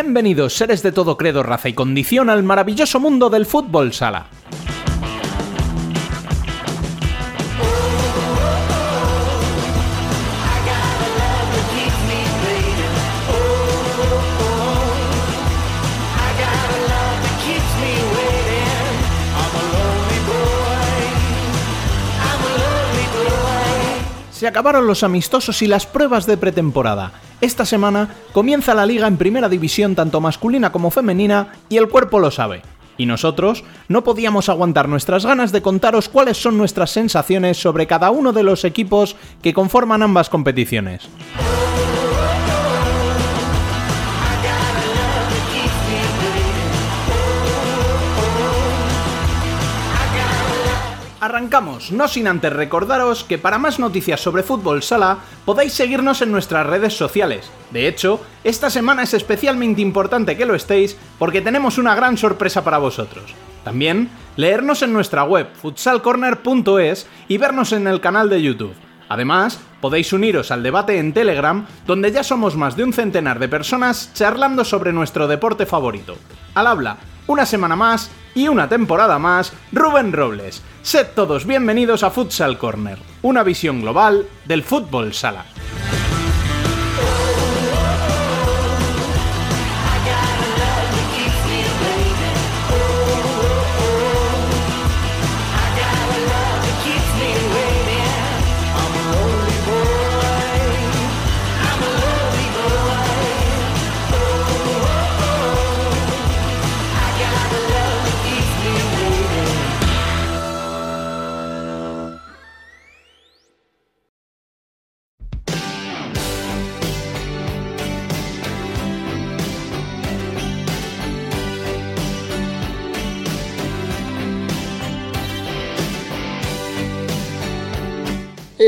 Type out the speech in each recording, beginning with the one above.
Bienvenidos, seres de todo credo, raza y condición, al maravilloso mundo del fútbol sala. Se acabaron los amistosos y las pruebas de pretemporada. Esta semana comienza la liga en primera división tanto masculina como femenina y el cuerpo lo sabe. Y nosotros no podíamos aguantar nuestras ganas de contaros cuáles son nuestras sensaciones sobre cada uno de los equipos que conforman ambas competiciones. Arrancamos, no sin antes recordaros que para más noticias sobre fútbol sala podéis seguirnos en nuestras redes sociales. De hecho, esta semana es especialmente importante que lo estéis porque tenemos una gran sorpresa para vosotros. También, leernos en nuestra web futsalcorner.es y vernos en el canal de YouTube. Además, podéis uniros al debate en Telegram, donde ya somos más de un centenar de personas charlando sobre nuestro deporte favorito. Al habla, una semana más y una temporada más, Rubén Robles. Sed todos bienvenidos a Futsal Corner, una visión global del fútbol sala.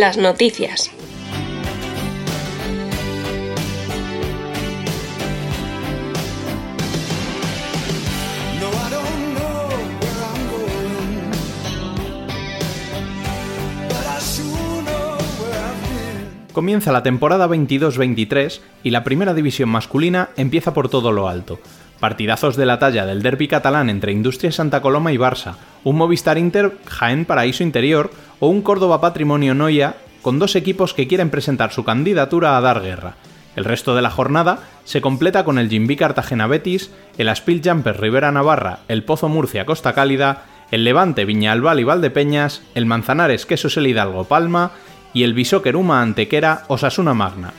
Las noticias. Comienza la temporada 22-23 y la primera división masculina empieza por todo lo alto. Partidazos de la talla del derby catalán entre Industria Santa Coloma y Barça, un Movistar Inter Jaén Paraíso Interior o un Córdoba Patrimonio Noia con dos equipos que quieren presentar su candidatura a dar guerra. El resto de la jornada se completa con el Jimbi Cartagena Betis, el Aspil Jumper Rivera Navarra, el Pozo Murcia Costa Cálida, el Levante Viña Albal y Valdepeñas, el Manzanares Queso El Hidalgo Palma y el Bisóquer Uma Antequera Osasuna Magna.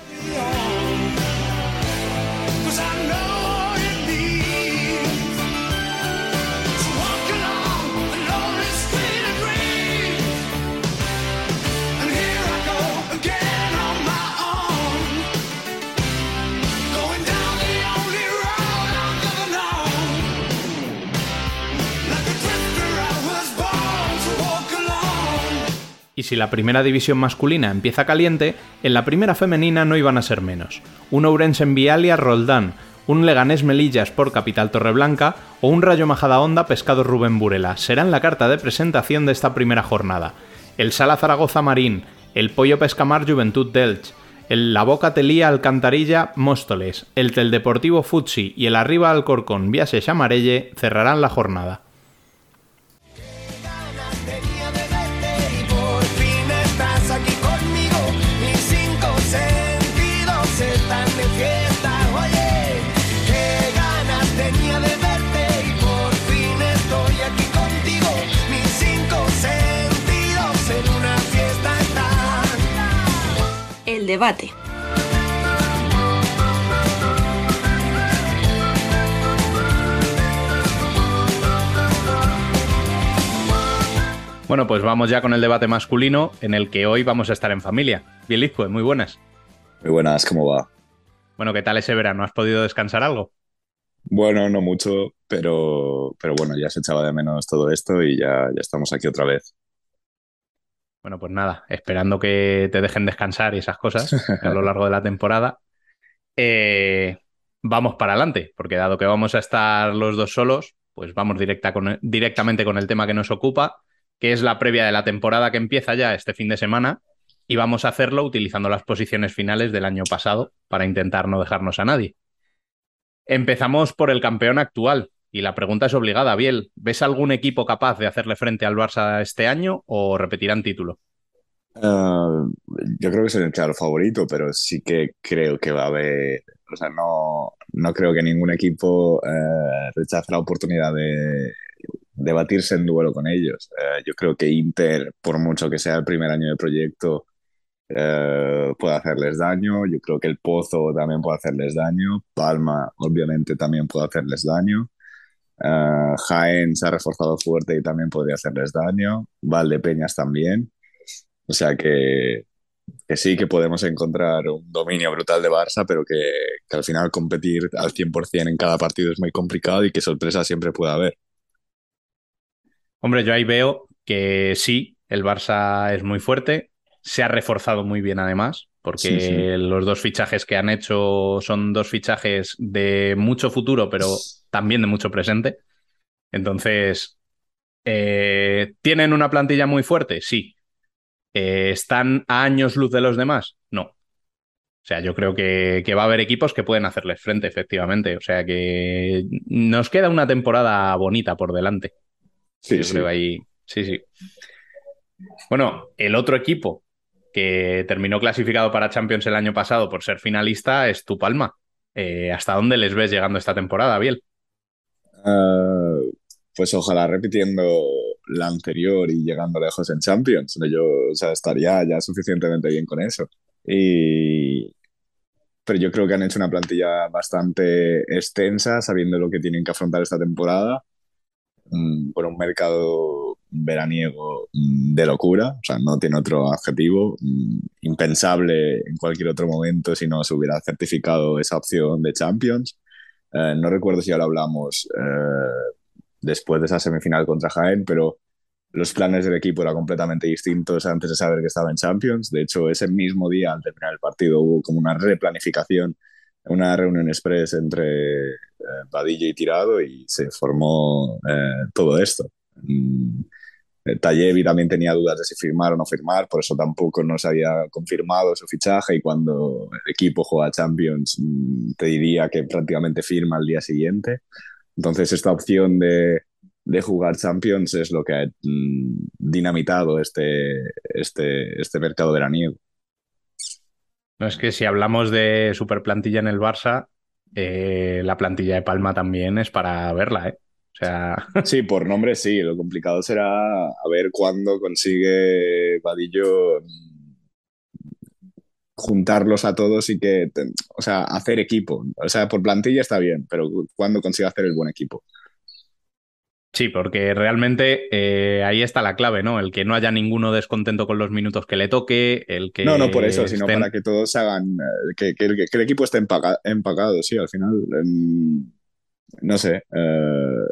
Y si la primera división masculina empieza caliente, en la primera femenina no iban a ser menos. Un Ourense en Vialia Roldán, un Leganés Melillas por Capital Torreblanca o un Rayo Majadahonda Pescado Rubén Burela serán la carta de presentación de esta primera jornada. El Sala Zaragoza Marín, el Pollo Pescamar Juventud Delch, el La Boca Telía Alcantarilla Móstoles, el Teldeportivo Futsi y el Arriba Alcorcón Viase Chamarelle cerrarán la jornada. Debate. Bueno, pues vamos ya con el debate masculino en el que hoy vamos a estar en familia. Bien, Lizco, muy buenas. Muy buenas, ¿cómo va? Bueno, ¿qué tal ese verano? ¿Has podido descansar algo? Bueno, no mucho, pero, pero bueno, ya se echaba de menos todo esto y ya, ya estamos aquí otra vez. Bueno, pues nada, esperando que te dejen descansar y esas cosas a lo largo de la temporada. Eh, vamos para adelante, porque dado que vamos a estar los dos solos, pues vamos directa directamente con el tema que nos ocupa, que es la previa de la temporada que empieza ya este fin de semana, y vamos a hacerlo utilizando las posiciones finales del año pasado para intentar no dejarnos a nadie. Empezamos por el campeón actual. Y la pregunta es obligada, Biel. ¿Ves algún equipo capaz de hacerle frente al Barça este año o repetirán título? Uh, yo creo que soy el claro favorito, pero sí que creo que va a haber. O sea, no, no creo que ningún equipo uh, rechace la oportunidad de, de, batirse en duelo con ellos. Uh, yo creo que Inter, por mucho que sea el primer año del proyecto, puede hacerles daño. Yo creo que el Pozo también puede hacerles daño. Palma, obviamente, también puede hacerles daño. Jaén se ha reforzado fuerte y también podría hacerles daño. Valdepeñas también. O sea que, que, sí que podemos encontrar un dominio brutal de Barça, pero que, que al final competir al 100% en cada partido es muy complicado y que sorpresa siempre puede haber. Hombre, yo ahí veo que sí, el Barça es muy fuerte, se ha reforzado muy bien además, porque sí, sí. los dos fichajes que han hecho son dos fichajes de mucho futuro, pero también de mucho presente. Entonces, eh, ¿tienen una plantilla muy fuerte? Sí. Eh, ¿Están a años luz de los demás? No. O sea, yo creo que, que, va a haber equipos que pueden hacerles frente, efectivamente. O sea que nos queda una temporada bonita por delante. Sí, yo sí. creo ahí. Sí, sí. Bueno, el otro equipo que terminó clasificado para Champions el año pasado por ser finalista es Tu Palma. Eh, ¿Hasta dónde les ves llegando esta temporada, Biel? Uh, pues ojalá repitiendo la anterior y llegando lejos en Champions. Yo estaría ya suficientemente bien con eso. Y... Pero yo creo que han hecho una plantilla bastante extensa, sabiendo lo que tienen que afrontar esta temporada, mmm, por un mercado veraniego mmm, de locura, o sea, no tiene otro adjetivo, mmm, impensable en cualquier otro momento si no se hubiera certificado esa opción de Champions. Eh, no recuerdo si lo hablamos eh, después de esa semifinal contra Jaén, pero los planes del equipo eran completamente distintos antes de saber que estaba en Champions. De hecho, ese mismo día, al terminar el partido, hubo como una replanificación, una reunión express entre eh, y Tirado y se formó eh, todo esto. Mm. Tallevi también tenía dudas de si firmar o no firmar, por eso tampoco nos había confirmado su fichaje y cuando el equipo juega Champions mm, te diría que prácticamente firma al día siguiente. Entonces esta opción de, de jugar Champions es lo que ha mmm, dinamitado este, este, este mercado veraniego. No es que si hablamos de super plantilla en el Barça, eh, la plantilla de Palma también es para verla, ¿eh? Sea... Sí, por nombre sí. Lo complicado será a ver cuándo consigue Vadillo juntarlos a todos y que, o sea, hacer equipo. O sea, por plantilla está bien, pero cuándo consigue hacer el buen equipo. Sí, porque realmente eh, ahí está la clave, ¿no? El que no haya ninguno descontento con los minutos que le toque, el que... No, no por eso, sino para que todos hagan, eh, que, que, que, el equipo esté empacado, empacado sí, al final. Eh, no sé. Él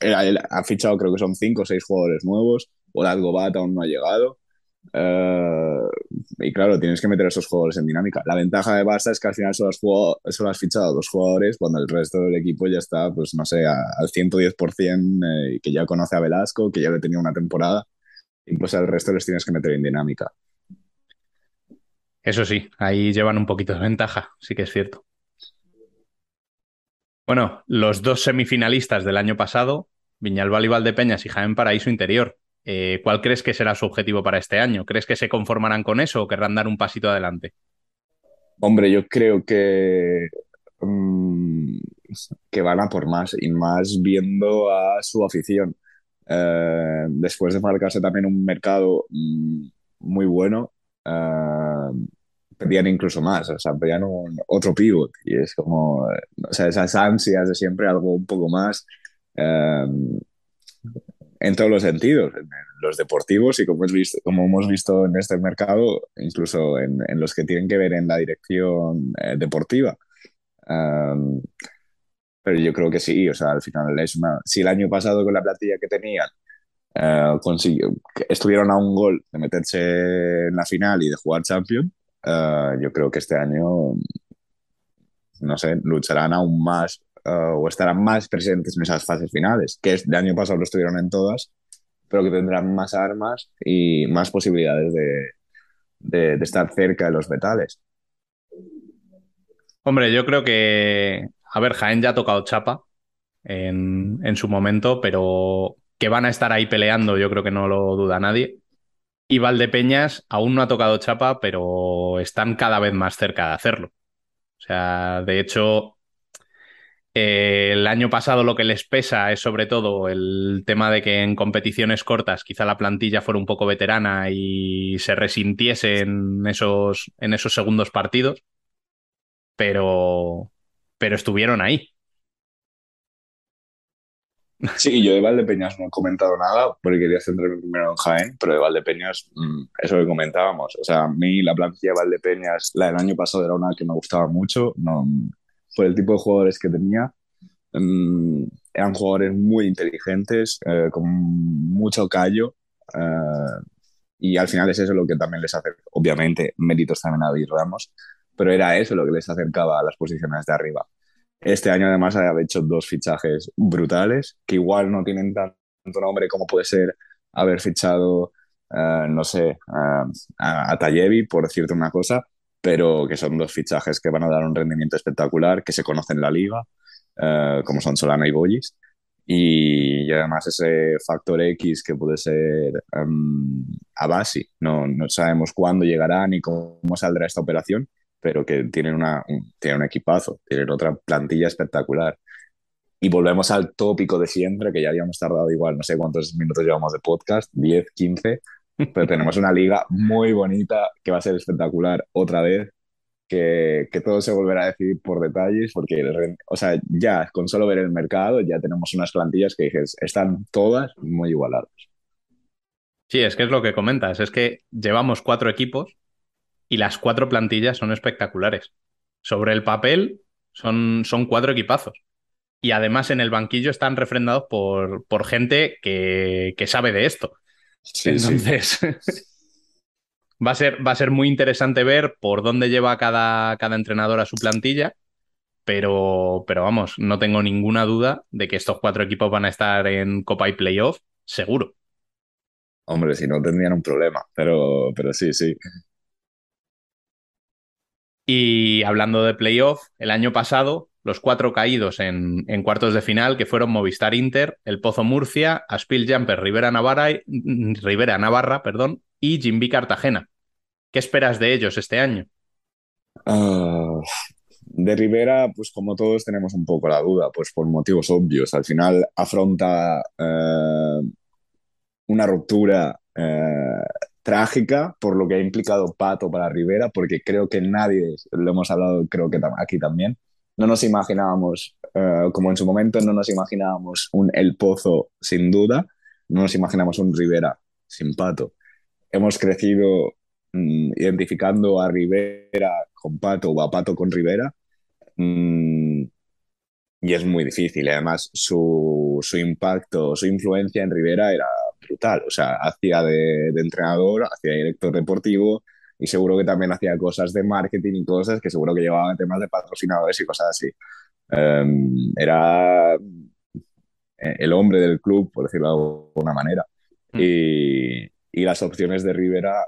ha fichado creo que son cinco o seis jugadores nuevos, o Bat aún no ha llegado. Uh, y claro, tienes que meter a esos jugadores en dinámica. La ventaja de Barça es que al final solo has, has fichado a dos jugadores cuando el resto del equipo ya está, pues no sé, a, al 110%, eh, que ya conoce a Velasco, que ya le tenía una temporada, y pues al resto les tienes que meter en dinámica. Eso sí, ahí llevan un poquito de ventaja, sí que es cierto. Bueno, los dos semifinalistas del año pasado, Viñalbal y Valdepeñas y Jaén Paraíso Interior, eh, ¿Cuál crees que será su objetivo para este año? ¿Crees que se conformarán con eso o querrán dar un pasito adelante? Hombre, yo creo que, que van a por más y más viendo a su afición. Eh, después de marcarse también un mercado um, muy bueno, uh, pedían incluso más, o sea, pedían un, otro pivot y es como, o sea, esas ansias de siempre algo un poco más. Uh, en todos los sentidos, en los deportivos y como, visto, como hemos visto en este mercado, incluso en, en, los que tienen que ver en la dirección eh, deportiva. Um, pero yo creo que sí, o sea, al final es una... Si el año pasado con la plantilla que tenían uh, consiguió, estuvieron a un gol de meterse en la final y de jugar Champions, uh, yo creo que este año, no sé, lucharán aún más uh, o estarán más presentes en esas fases finales, que de año pasado lo estuvieron en todas, pero que tendrán más armas y más posibilidades de, de, de estar cerca de los metales. Hombre, yo creo que a ver, Jaén ya ha tocado chapa en, en su momento, pero que van a estar ahí peleando, yo creo que no lo duda nadie. Y Valdepeñas aún no ha tocado chapa, pero están cada vez más cerca de hacerlo. O sea, de hecho, eh, el año pasado lo que les pesa es sobre todo el tema de que en competiciones cortas quizá la plantilla fuera un poco veterana y se resintiese en esos, en esos segundos partidos, pero, pero estuvieron ahí. Sí, yo de Valdepeñas no he comentado nada porque quería centrarme primero en Jaén, pero de Valdepeñas, mm, eso que comentábamos. O sea, a mí la plantilla de Valdepeñas, la del año pasado era una que me gustaba mucho, no, por el tipo de jugadores que tenía. Mm, eran jugadores muy inteligentes, eh, con mucho callo. Eh, y al final es eso lo que también les hace, obviamente, méritos también a David Ramos, pero era eso lo que les acercaba a las posiciones de arriba. Este año además ha hecho dos fichajes brutales, que igual no tienen tanto nombre como puede ser haber fichado, eh, no sé, a, a Tallevi, por decirte una cosa, pero que son dos fichajes que van a dar un rendimiento espectacular, que se conocen en la liga, eh, como son Solana y Boyis. Y, además ese factor X que puede ser um, a base, no, no sabemos cuándo llegará ni cómo saldrá esta operación, pero que tienen, una, un, tienen un equipazo, tienen otra plantilla espectacular. Y volvemos al tópico de siempre, que ya habíamos tardado igual, no sé cuántos minutos llevamos de podcast, 10, 15, pero tenemos una liga muy bonita que va a ser espectacular otra vez, que, que todo se volverá a decidir por detalles, porque, o sea, ya con solo ver el mercado ya tenemos unas plantillas que dices, están todas muy igualadas. Sí, es que es lo que comentas, es que llevamos cuatro equipos y las cuatro plantillas son espectaculares. Sobre el papel son, son cuatro equipazos. Y además en el banquillo están refrendados por, por gente que, que sabe de esto. Entonces, va, a ser, va a ser muy interesante ver por dónde lleva cada, cada entrenador a su plantilla, pero, pero vamos, no tengo ninguna duda de que estos cuatro equipos van a estar en Copa y Playoff, seguro. Hombre, si no tendrían un problema, pero, pero sí, sí. Y hablando de playoff, el año pasado los cuatro caídos en, cuartos de final, que fueron Movistar Inter, El Pozo Murcia, Aspil Jumper Rivera Navarra, Rivera Navarra perdón, y Jimby Cartagena. ¿Qué esperas de ellos este año? Ah, de Rivera, pues como todos tenemos un poco la duda, pues por motivos obvios. Al final afronta eh, una ruptura eh, trágica por lo que ha implicado Pato para Rivera, porque creo que nadie, lo hemos hablado creo que aquí también, no nos imaginábamos, eh, como en su momento no nos imaginábamos un El Pozo sin duda, no nos imaginamos un Rivera sin Pato. Hemos crecido mm, identificando a Rivera con Pato o a Pato con Rivera mm, y es muy difícil. Además, su, su, impacto, su influencia en Rivera era brutal. O sea, hacía de, de entrenador, hacía director deportivo, y seguro que también hacía cosas de marketing y cosas que seguro que llevaban temas de patrocinadores y cosas así. Em, era el hombre del club, por decirlo de alguna manera. Mm. Y, y, las opciones de Rivera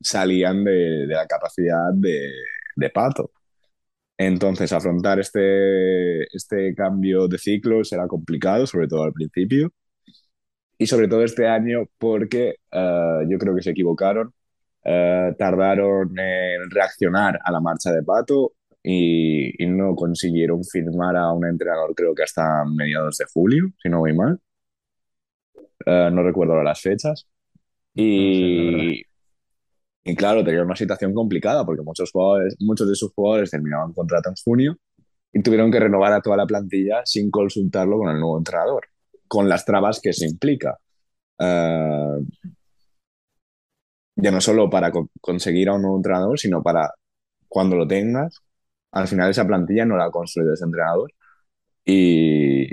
salían de, de la capacidad de, de, Pato. Entonces, afrontar este, este cambio de ciclo será complicado, sobre todo al principio. Y sobre todo este año porque uh, yo creo que se equivocaron eh, tardaron en reaccionar a la marcha de Pato y, no consiguieron firmar a un entrenador creo que hasta mediados de julio, si no voy mal. Eh, no recuerdo las fechas. Y, y claro, tenía una situación complicada porque muchos, jugadores, muchos de sus jugadores terminaban contrato en junio y tuvieron que renovar a toda la plantilla sin consultarlo con el nuevo entrenador, con las trabas que se implica. Uh, ya no solo para conseguir a un nuevo entrenador, sino para cuando lo tengas, al final esa plantilla no la ha construido ese entrenador y,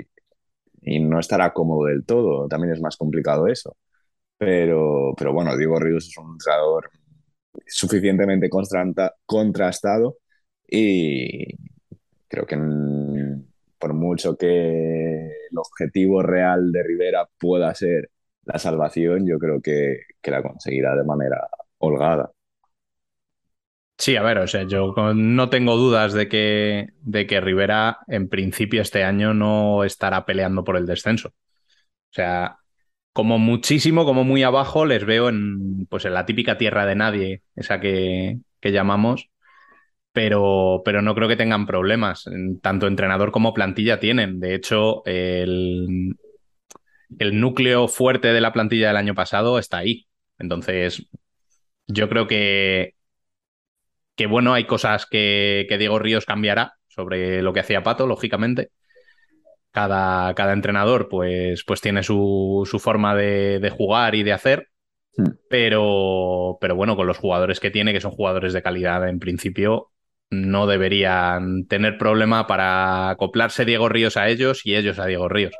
y no estará cómodo del todo, también es más complicado eso. Pero, pero bueno, Diego Ríos es un entrenador suficientemente contrastado y creo que por mucho que el objetivo real de Rivera pueda ser la salvación yo creo que, que la conseguirá de manera holgada. Sí, a ver, o sea, yo no tengo dudas de que, de que Rivera en principio este año no estará peleando por el descenso. O sea, como muchísimo, como muy abajo, les veo en, pues en la típica tierra de nadie, esa que, que llamamos, pero, pero no creo que tengan problemas. Tanto entrenador como plantilla tienen. De hecho, el, el núcleo fuerte de la plantilla del año pasado está ahí. Entonces, yo creo que, que bueno, hay cosas que, Diego Ríos cambiará sobre lo que hacía Pato, lógicamente. Cada, cada entrenador pues, pues tiene su, forma de, jugar y de hacer, hmm. pero, pero bueno, con los jugadores que tiene, que son jugadores de calidad en principio, no deberían tener problema para acoplarse Diego Ríos a ellos y ellos a Diego Ríos.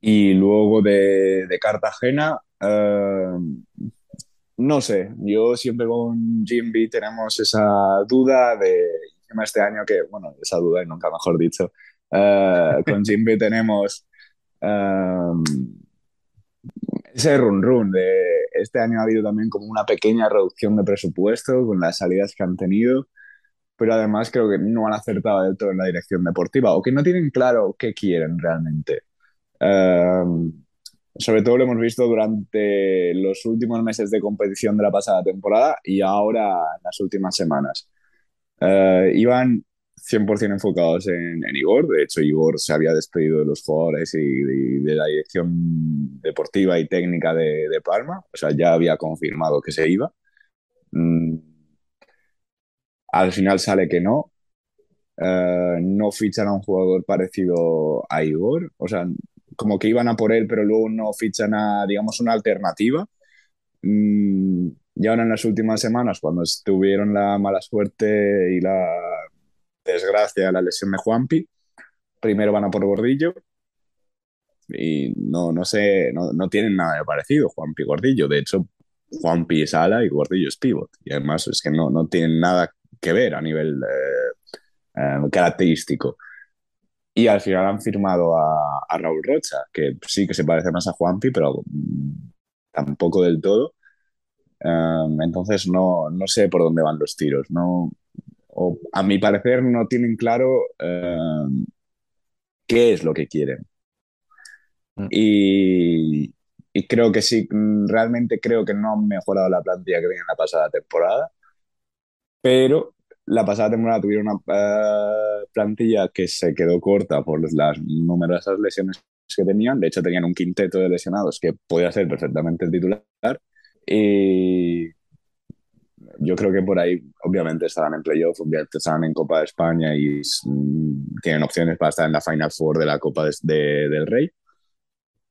Y luego de, Cartagena, eh, no sé, yo siempre con Jimby tenemos esa duda de, este año que, bueno, esa duda y nunca mejor dicho, eh, con Jimby tenemos um, ese run run de este año ha habido también como una pequeña reducción de presupuesto con las salidas que han tenido, pero además creo que no han acertado del todo en la dirección deportiva o que no tienen claro qué quieren realmente. Um, sobre todo lo hemos visto durante los últimos meses de competición de la pasada temporada y ahora en las últimas semanas. Uh, iban 100% enfocados en, Igor, de hecho Igor se había despedido de los jugadores y de, la dirección deportiva y técnica de, Palma, o sea, ya había confirmado que se iba. Mm, al final sale que no, uh, no fichan a un jugador parecido a Igor, o sea, como que iban a por él, pero luego no fichan a, digamos, una alternativa. Mm, y ahora en las últimas semanas, cuando tuvieron la mala suerte y la desgracia, la lesión de Juanpi, primero van a por Gordillo y no, no sé, no, no tienen nada de parecido Juanpi y Gordillo. De hecho, Juanpi es ala y Gordillo es pivot. Y además es que no, no tienen nada que ver a nivel eh, eh, característico. Y al final han firmado a, Raúl Rocha, que sí que se parece más a Juanpi, pero tampoco del todo. Em, entonces no, no, sé por dónde van los tiros. No, a mi parecer no tienen claro em, qué es lo que quieren. Mm. Y, y, creo que sí, realmente creo que no han mejorado la plantilla que tenía en la pasada temporada. Pero la pasada temporada tuvieron una eh, plantilla que se quedó corta por las numerosas lesiones que tenían. De hecho, tenían un quinteto de lesionados que podía ser perfectamente el titular. Y yo creo que por ahí, obviamente, estarán en playoff, obviamente estarán en Copa de España y mm, tienen opciones para estar en la Final Four de la Copa del Rey.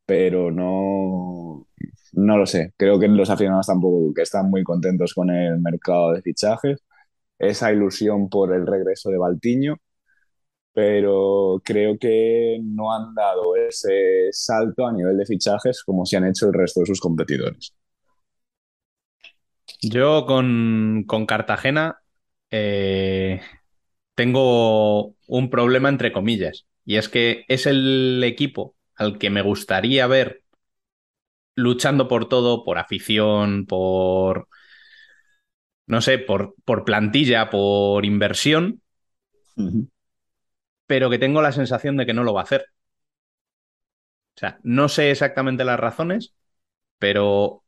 Pero no, no lo sé. Creo que los aficionados tampoco que están muy contentos con el mercado de fichajes esa ilusión por el regreso de Baltiño, pero creo que no han dado ese salto a nivel de fichajes como se han hecho el resto de sus competidores. Yo con, Cartagena eh, tengo un problema entre comillas, y es que es el equipo al que me gustaría ver luchando por todo, por afición, por no sé, por, por plantilla, por inversión, pero que tengo la sensación de que no lo va a hacer. O sea, no sé exactamente las razones, pero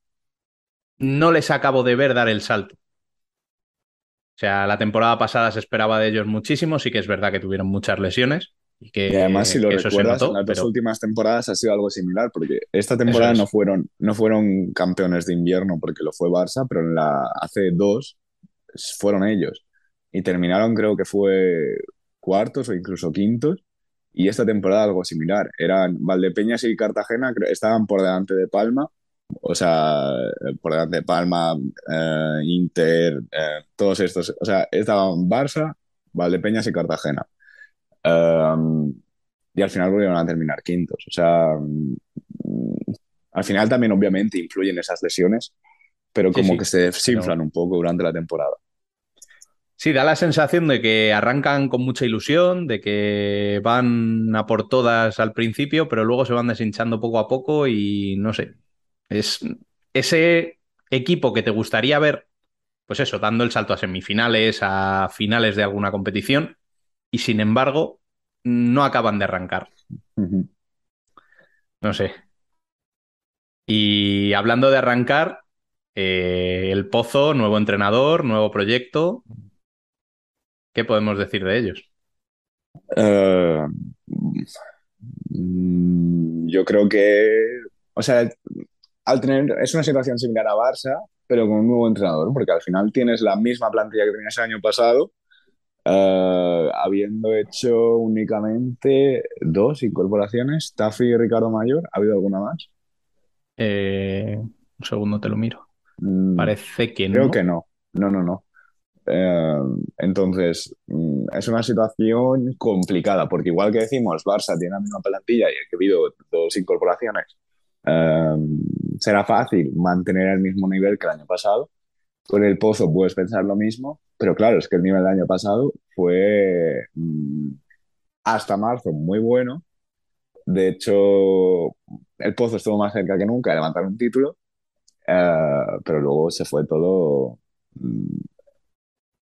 no les acabo de ver dar el salto. O sea, la temporada pasada se esperaba de ellos muchísimo, sí que es verdad que tuvieron muchas lesiones, y, además, si lo recuerdas, en las dos últimas temporadas ha sido algo similar, porque esta temporada no, fueron, no fueron campeones de invierno porque lo fue Barça, pero en la, hace dos fueron ellos. Y terminaron, creo que fue cuartos o incluso quintos. Y esta temporada algo similar. Eran Valdepeñas y Cartagena, estaban por delante de Palma. O sea, por delante de Palma, eh, Inter, eh, todos estos. O sea, estaban Barça, Valdepeñas y Cartagena y al final volvieron a terminar quintos. O sea, mm, al final también obviamente influyen esas lesiones, pero como que se desinflan un poco durante la temporada. Sí, da la sensación de que arrancan con mucha ilusión, de que van a por todas al principio, pero luego se van deshinchando poco a poco y no sé. Es ese equipo que te gustaría ver, pues eso, dando el salto a semifinales, a finales de alguna competición, y sin embargo, no acaban de arrancar. No sé. Y hablando de arrancar, eh, el Pozo, nuevo entrenador, nuevo proyecto. ¿Qué podemos decir de ellos? Eh, mm, yo creo que, o sea, al tener, es una situación similar a Barça, pero con un nuevo entrenador, porque al final tienes la misma plantilla que tenías el año pasado, eh, habiendo hecho únicamente dos incorporaciones, Tafi y Ricardo Mayor. ¿Ha habido alguna más? Eh, un segundo te lo miro. Mm, Parece que no. Creo que no. No, no, no. Eh, entonces, mm, es una situación complicada, porque igual que decimos, Barça tiene la misma plantilla y ha habido dos incorporaciones, eh, será fácil mantener el mismo nivel que el año pasado. Con el Pozo puedes pensar lo mismo, pero claro, es que el nivel del año pasado fue mm, hasta marzo muy bueno. De hecho, el Pozo estuvo más cerca que nunca de levantar un título, eh, pero luego se fue todo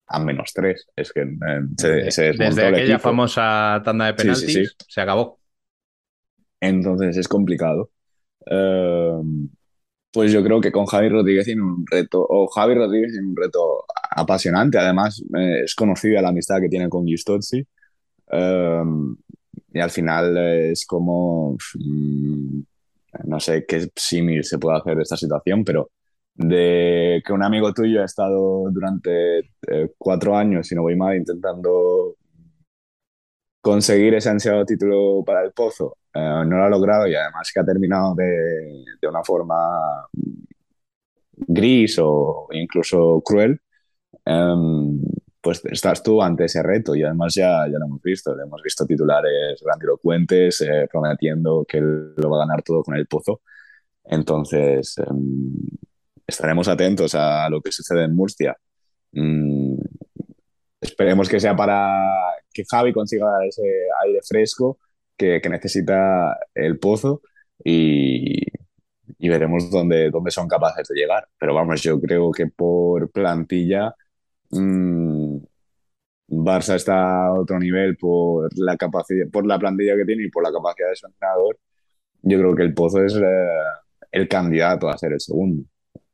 a menos tres. Es que eh, se, Desde aquella famosa tanda de penaltis se acabó. Entonces es complicado. Eh, pues yo creo que con Javi Rodríguez tiene un reto, o Javi Rodríguez tiene un reto apasionante. Además, eh, es conocida la amistad que tiene con Giustozzi. y al final es como. Mm, no sé qué símil se puede hacer de esta situación, pero de que un amigo tuyo ha estado durante eh, cuatro años, si no voy mal, intentando conseguir ese ansiado título para el Pozo. Eh, no lo ha logrado y además que ha terminado de, una forma gris o incluso cruel. Em, pues estás tú ante ese reto y además ya, ya lo hemos visto, hemos visto titulares grandilocuentes eh, prometiendo que lo va a ganar todo con el Pozo. Entonces, em, estaremos atentos a lo que sucede en Murcia. Mm, esperemos que sea para que Javi consiga ese aire fresco que, necesita el pozo y, veremos dónde, dónde, son capaces de llegar. Pero vamos, yo creo que por plantilla mmm, Barça está a otro nivel por la capacidad, por la plantilla que tiene y por la capacidad de su entrenador. Yo creo que el Pozo es eh, el candidato a ser el segundo.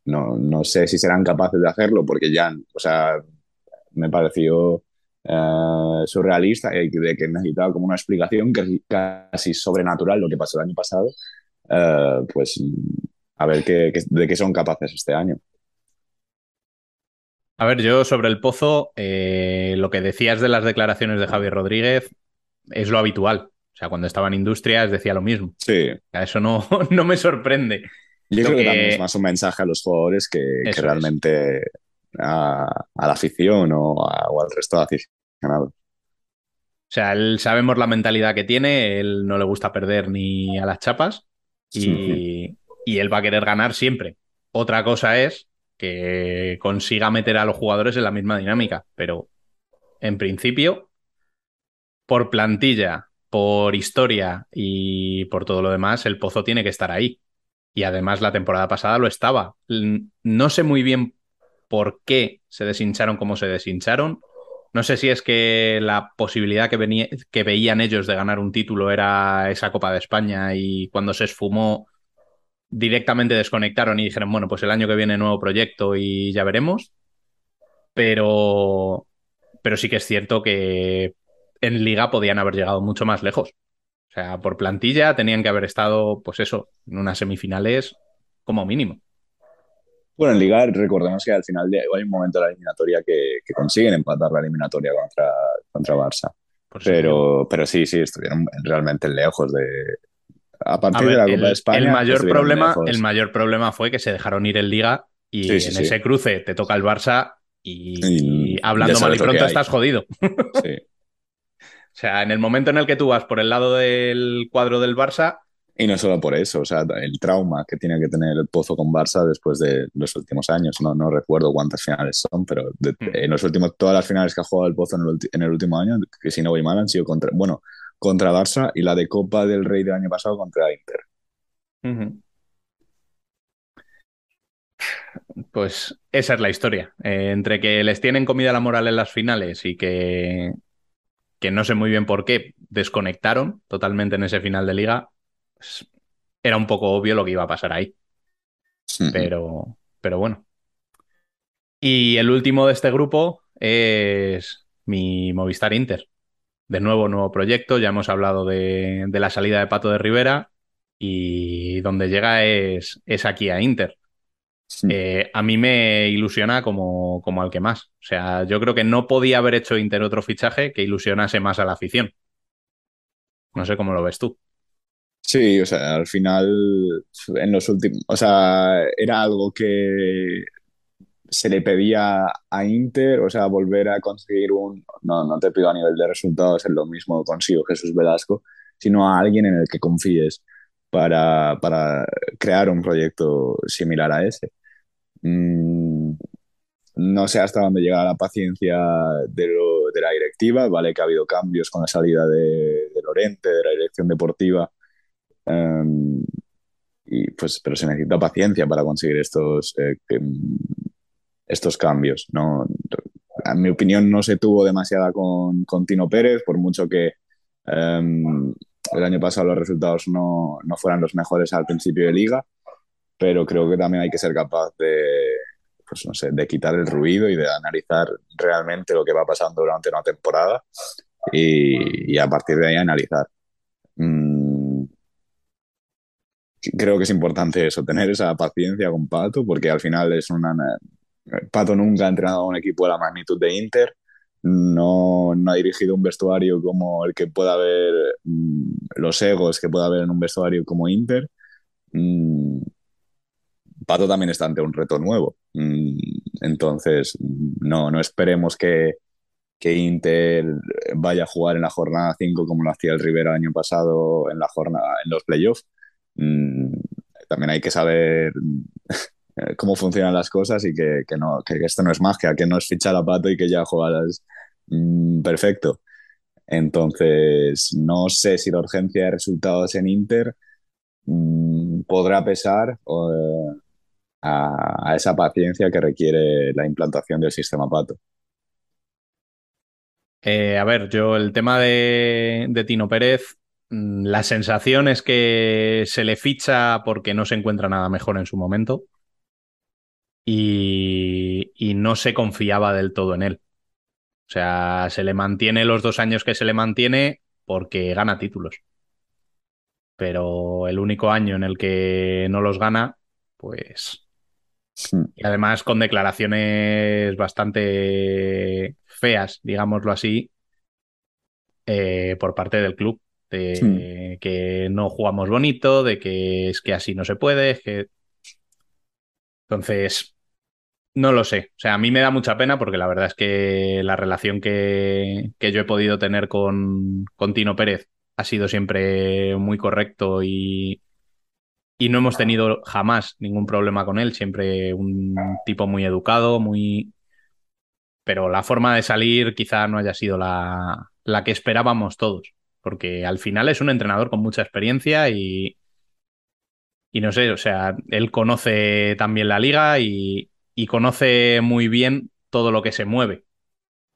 No, no sé si serán capaces de hacerlo porque ya, o sea, me pareció eh, surrealista y de que necesitaba como una explicación casi, sobrenatural lo que pasó el año pasado. Eh, pues a ver qué, de qué son capaces este año. A ver, yo sobre el pozo, eh, lo que decías de las declaraciones de Javier Rodríguez es lo habitual. O sea, cuando estaba en Industrias decía lo mismo. Sí. Eso no, no me sorprende. Yo creo que, también es más un mensaje a los jugadores que, realmente a, la afición o, al resto de aficionados. O sea, él sabemos la mentalidad que tiene, él no le gusta perder ni a las chapas y, y él va a querer ganar siempre. Otra cosa es que consiga meter a los jugadores en la misma dinámica, pero en principio, por plantilla, por historia y por todo lo demás, el pozo tiene que estar ahí y además la temporada pasada lo estaba. No sé muy bien por qué se deshincharon como se deshincharon. No sé si es que la posibilidad que, que veían ellos de ganar un título era esa Copa de España y cuando se esfumó directamente desconectaron y dijeron, bueno, pues el año que viene nuevo proyecto y ya veremos. Pero, pero sí que es cierto que en liga podían haber llegado mucho más lejos. O sea, por plantilla tenían que haber estado, pues eso, en unas semifinales como mínimo. Bueno, en Liga recordemos que al final hay un momento de la eliminatoria que, consiguen empatar la eliminatoria contra, contra Barça. pero, pero sí, sí, estuvieron realmente lejos de... A partir de la Copa de España... El mayor, problema, el mayor problema fue que se dejaron ir en Liga y en ese cruce te toca el Barça y, hablando mal y pronto estás jodido. O sea, en el momento en el que tú vas por el lado del cuadro del Barça. Y no solo por eso, o sea, el trauma que tiene que tener el Pozo con Barça después de los últimos años. No, no recuerdo cuántas finales son, pero hmm. en los últimos, todas las finales que ha jugado el Pozo en el, último año, que si no voy mal, han sido contra, bueno, contra Barça y la de Copa del Rey del año pasado contra Inter. Pues esa es la historia. Eh, entre que les tienen comida la moral en las finales y que, que no sé muy bien por qué desconectaron totalmente en ese final de liga, era un poco obvio lo que iba a pasar ahí. Pero, pero bueno. Y el último de este grupo es mi Movistar Inter. De nuevo, nuevo proyecto. Ya hemos hablado de, de la salida de Pato de Rivera y donde llega es, es aquí a Inter. Eh, a mí me ilusiona como, como al que más. O sea, yo creo que no podía haber hecho Inter otro fichaje que ilusionase más a la afición. No sé cómo lo ves tú. Sí, o sea, al final, en los últimos, o sea, era algo que se le pedía a Inter, o sea, volver a conseguir un, no, no te pido a nivel de resultados, es lo mismo consigo Jesús Velasco, sino a alguien en el que confíes para, para crear un proyecto similar a ese. Mm, no sé hasta dónde llega la paciencia de, la directiva, vale que ha habido cambios con la salida de, de Lorente, de la dirección deportiva, um, y pues, pero se necesita paciencia para conseguir estos, eh, que, estos cambios. ¿no? En mi opinión no se tuvo demasiada con, con Tino Pérez, por mucho que um, el año pasado los resultados no, no fueran los mejores al principio de liga, pero creo que también hay que ser capaz de, pues no sé, de quitar el ruido y de analizar realmente lo que va pasando durante una temporada y, y a partir de ahí analizar. Mm, creo que es importante eso, tener esa paciencia con Pato, porque al final es una... Pato nunca ha entrenado a un equipo de la magnitud de Inter, no, no ha dirigido un vestuario como el que pueda haber, mm, los egos que pueda haber en un vestuario como Inter. Mm, Pato también está ante un reto nuevo. Mm, entonces, no, no esperemos que, que Inter vaya a jugar en la jornada 5 como lo hacía el Rivera el año pasado en, la jornada, en los playoffs. También hay que saber eh, cómo funcionan las cosas y que, que, no, que esto no es magia, que no es fichar a Pato y que ya juegas mm, perfecto. Entonces, no sé si la urgencia de resultados en Inter mm, podrá pesar eh, a, esa paciencia que requiere la implantación del sistema Pato. Eh, a ver, yo el tema de, Tino Pérez, mm, la sensación es que se le ficha porque no se encuentra nada mejor en su momento y, y, no se confiaba del todo en él. O sea, se le mantiene los dos años que se le mantiene porque gana títulos. Pero el único año en el que no los gana, pues... Y además con declaraciones bastante feas, digámoslo así, eh, por parte del club. De que no jugamos bonito, de que es que así no se puede, es que entonces, no lo sé. O sea, a mí me da mucha pena porque la verdad es que la relación que, que yo he podido tener con, con, Tino Pérez ha sido siempre muy correcto y, y no hemos tenido jamás ningún problema con él. Siempre un tipo muy educado, muy... Pero la forma de salir quizá no haya sido la, la que esperábamos todos. Porque al final es un entrenador con mucha experiencia y, y no sé, o sea, él conoce también la liga y, y, conoce muy bien todo lo que se mueve.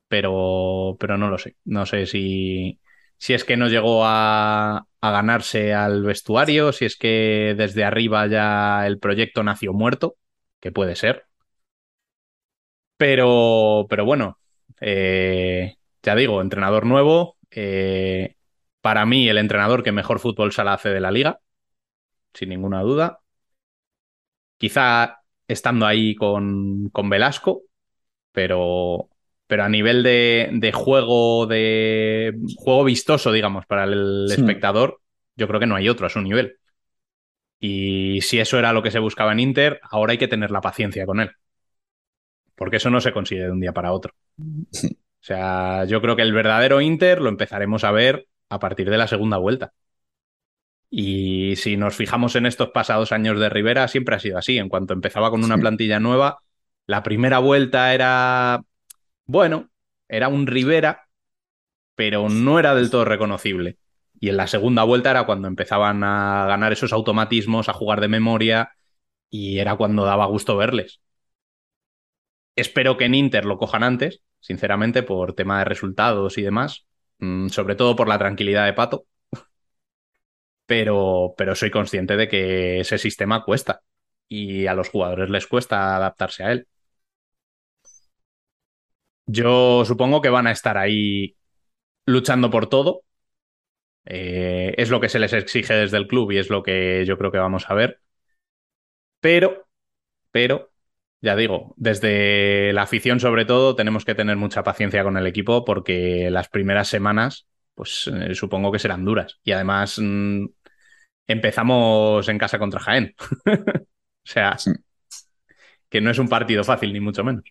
Pero, pero no lo sé. No sé si, si es que no llegó a, a, ganarse al vestuario, si es que desde arriba ya el proyecto nació muerto, que puede ser. Pero, pero bueno, eh, ya digo, entrenador nuevo. Eh, para mí, el entrenador que mejor fútbol sala hace de la liga sin ninguna duda. Quizá estando ahí con, con Velasco, pero, pero a nivel de, de, juego, de juego vistoso, digamos, para el sí. espectador, yo creo que no hay otro a su nivel. Y si eso era lo que se buscaba en Inter, ahora hay que tener la paciencia con él. Porque eso no se consigue de un día para otro. O sea, yo creo que el verdadero Inter lo empezaremos a ver a partir de la segunda vuelta. Y si nos fijamos en estos pasados años de Rivera, siempre ha sido así. En cuanto empezaba con una sí. plantilla nueva, la primera vuelta era, bueno, era un Rivera, pero no era del todo reconocible. Y en la segunda vuelta era cuando empezaban a ganar esos automatismos, a jugar de memoria, y era cuando daba gusto verles. Espero que en Inter lo cojan antes, sinceramente, por tema de resultados y demás, sobre todo por la tranquilidad de Pato. Pero, pero soy consciente de que ese sistema cuesta y a los jugadores les cuesta adaptarse a él. Yo supongo que van a estar ahí luchando por todo. Eh, es lo que se les exige desde el club y es lo que yo creo que vamos a ver. Pero, pero, ya digo, desde la afición sobre todo tenemos que tener mucha paciencia con el equipo porque las primeras semanas, pues eh, supongo que serán duras. Y además mm, empezamos en casa contra Jaén. o sea, que no es un partido fácil, ni mucho menos.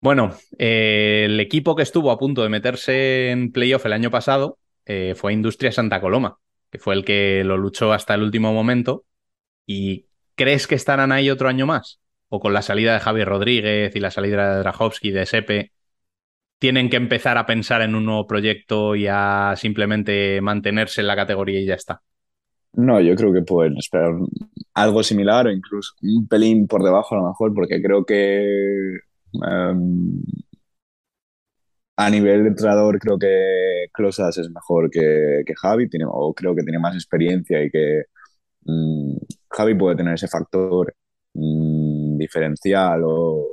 Bueno, eh, el equipo que estuvo a punto de meterse en playoff el año pasado eh, fue Industria Santa Coloma, que fue el que lo luchó hasta el último momento. ¿Y crees que estarán ahí otro año más? ¿O con la salida de Javier Rodríguez y la salida de Drahovski, de Sepe, tienen que empezar a pensar en un nuevo proyecto y a simplemente mantenerse en la categoría y ya está? No, yo creo que pueden esperar algo similar o incluso un pelín por debajo a lo mejor, porque creo que em, a nivel de entrenador creo que Closas es mejor que, Javi, tiene, o creo que tiene más experiencia y que mm, Javi puede tener ese factor mm, diferencial o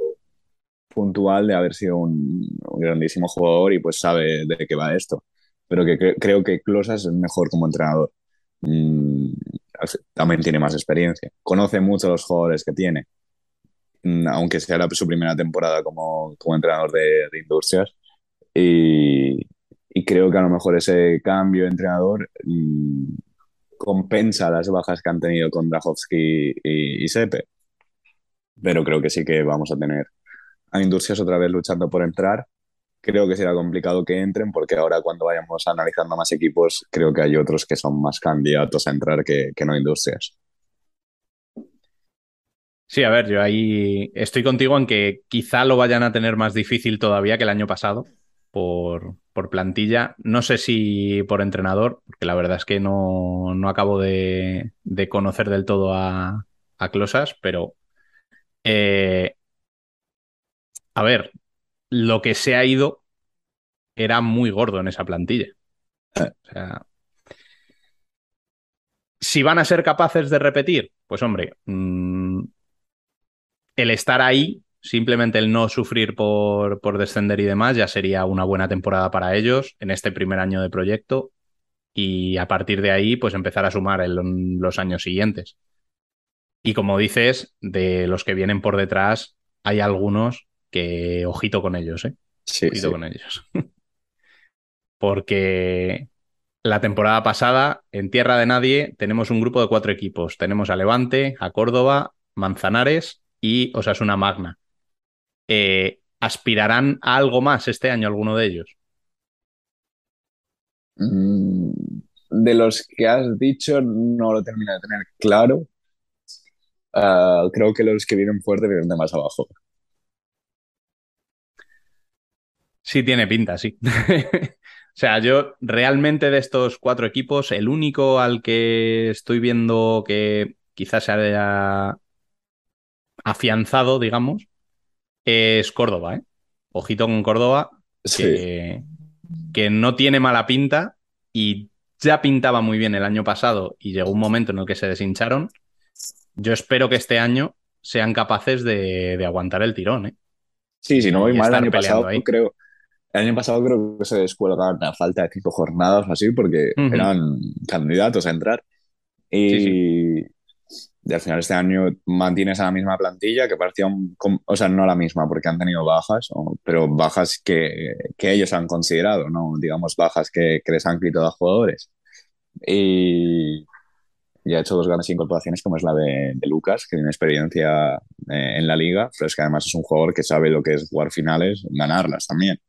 puntual de haber sido un, grandísimo jugador y pues sabe de qué va esto. Pero que creo que Closas es mejor como entrenador. Mm, también tiene más experiencia. Conoce mucho a los jugadores que tiene, mm, aunque sea su primera temporada como, como entrenador de, Industrias. Y, creo que a lo mejor ese cambio de entrenador compensa las bajas que han tenido con Drahovski y, Sepe. Pero creo que sí que vamos a tener a Industrias otra vez luchando por entrar creo que será complicado que entren porque ahora cuando vayamos analizando más equipos creo que hay otros que son más candidatos a entrar que, no industrias. Sí, a ver, yo ahí estoy contigo en que quizá lo vayan a tener más difícil todavía que el año pasado por, plantilla. No sé si por entrenador, porque la verdad es que no, acabo de, conocer del todo a, a Closas, pero eh, a ver, lo que se ha ido era muy gordo en esa plantilla. O sea, si van a ser capaces de repetir, pues hombre, mm, el estar ahí, simplemente el no sufrir por, por, descender y demás, ya sería una buena temporada para ellos en este primer año de proyecto y a partir de ahí, pues empezar a sumar en los años siguientes. Y como dices, de los que vienen por detrás, hay algunos que ojito con ellos, ¿eh? Sí, ojito con ellos. Porque la temporada pasada, en Tierra de Nadie, tenemos un grupo de cuatro equipos. Tenemos a Levante, a Córdoba, Manzanares y Osasuna Magna. Eh, ¿Aspirarán a algo más este año alguno de ellos? Mm, de los que has dicho, no lo termino de tener claro. Ah, creo que los que vienen fuerte vienen de más abajo. Sí, tiene pinta, sí. o sea, yo realmente de estos cuatro equipos, el único al que estoy viendo que quizás se haya afianzado, digamos, es Córdoba, ¿eh? Ojito con Córdoba, que, que no tiene mala pinta y ya pintaba muy bien el año pasado y llegó un momento en el que se deshincharon. Yo espero que este año sean capaces de, aguantar el tirón, ¿eh? Sí, si no voy mal el año pasado, creo, el año pasado creo que se descuelgaron a falta de cinco jornadas o así porque eran candidatos a entrar. Y, al final este año mantienes a la misma plantilla que parecía un, o sea, no la misma porque han tenido bajas, pero bajas que, que, ellos han considerado, no digamos bajas que, que les han quitado a jugadores. Y, y, ha hecho dos grandes incorporaciones como es la de, de Lucas, que tiene experiencia eh, en la liga, pero es que además es un jugador que sabe lo que es jugar finales, ganarlas también.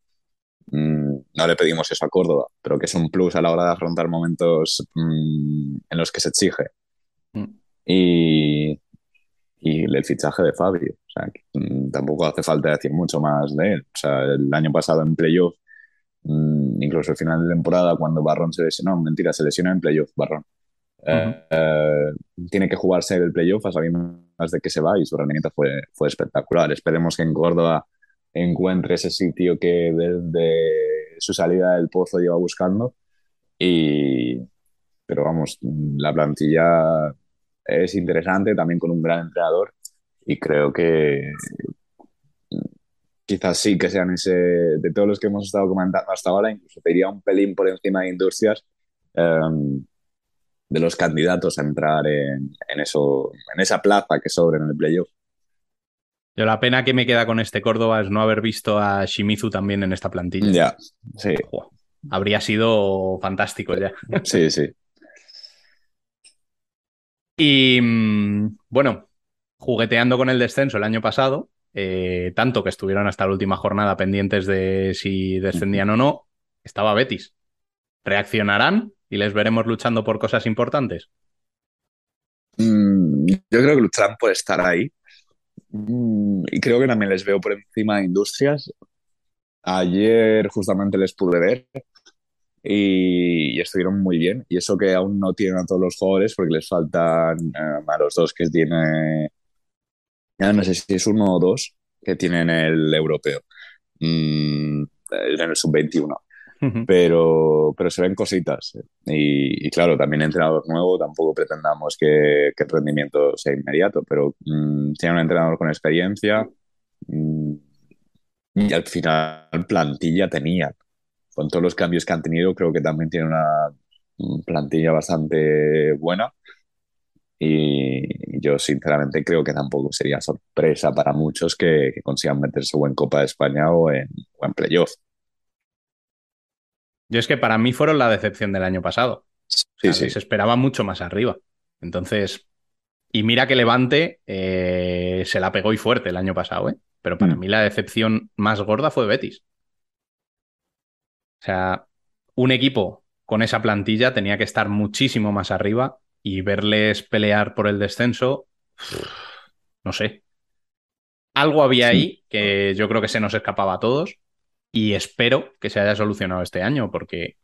Mm, no le pedimos eso a Córdoba, pero que es un plus a la hora de afrontar momentos mm, en los que se exige. Mm. Y, y el fichaje de Fabio. O sea, tampoco hace falta decir mucho más de él. O sea, el año pasado en playoff, incluso el final de temporada, cuando Barrón se lesionó, mentira, se lesionó en playoff, Barrón. tiene que jugarse el playoff a más de que se va y su rendimiento fue, fue espectacular. Esperemos que en Córdoba encuentre ese sitio que desde su salida del pozo lleva buscando. Y, pero vamos, la plantilla es interesante, también con un gran entrenador y creo que quizás sí que sean ese, de todos los que hemos estado comentando hasta ahora, incluso te iría un pelín por encima de Industrias, em, de los candidatos a entrar en, en, eso, en esa plaza que sobra en el playoff. Yo la pena que me queda con este Córdoba es no haber visto a Shimizu también en esta plantilla. Ya, sí. habría sido fantástico ya. Sí, sí. Y mm, bueno, jugueteando con el descenso el año pasado, eh, tanto que estuvieron hasta la última jornada pendientes de si descendían o no, estaba Betis. ¿Reaccionarán y les veremos luchando por cosas importantes? Mm, yo creo que lucharán por estar ahí. Mm, y creo que también les veo por encima de Industrias. Ayer justamente les pude ver y, estuvieron muy bien. Y eso que aún no tienen a todos los jugadores porque les faltan eh, a los dos que tiene, ya no sé si es uno o dos, que tienen el europeo mm, en el sub-21. Pero, pero se ven cositas. Y, claro, también entrenador nuevo, tampoco pretendamos que, que el rendimiento sea inmediato, pero mm, tiene un entrenador con experiencia mm, y al final plantilla tenía con todos los cambios que han tenido, creo que también tiene una plantilla bastante buena. Y yo sinceramente creo que tampoco sería sorpresa para muchos que, consigan meterse o en Copa de España o en, o playoff. Yo es que para mí fueron la decepción del año pasado. Sí, sí. Se esperaba mucho más arriba. Entonces, y mira que Levante eh, se la pegó y fuerte el año pasado, ¿eh? Pero para mm. mí la decepción más gorda fue Betis. O sea, un equipo con esa plantilla tenía que estar muchísimo más arriba y verles pelear por el descenso, no sé. Algo había ahí que yo creo que se nos escapaba a todos y espero que se haya solucionado este año porque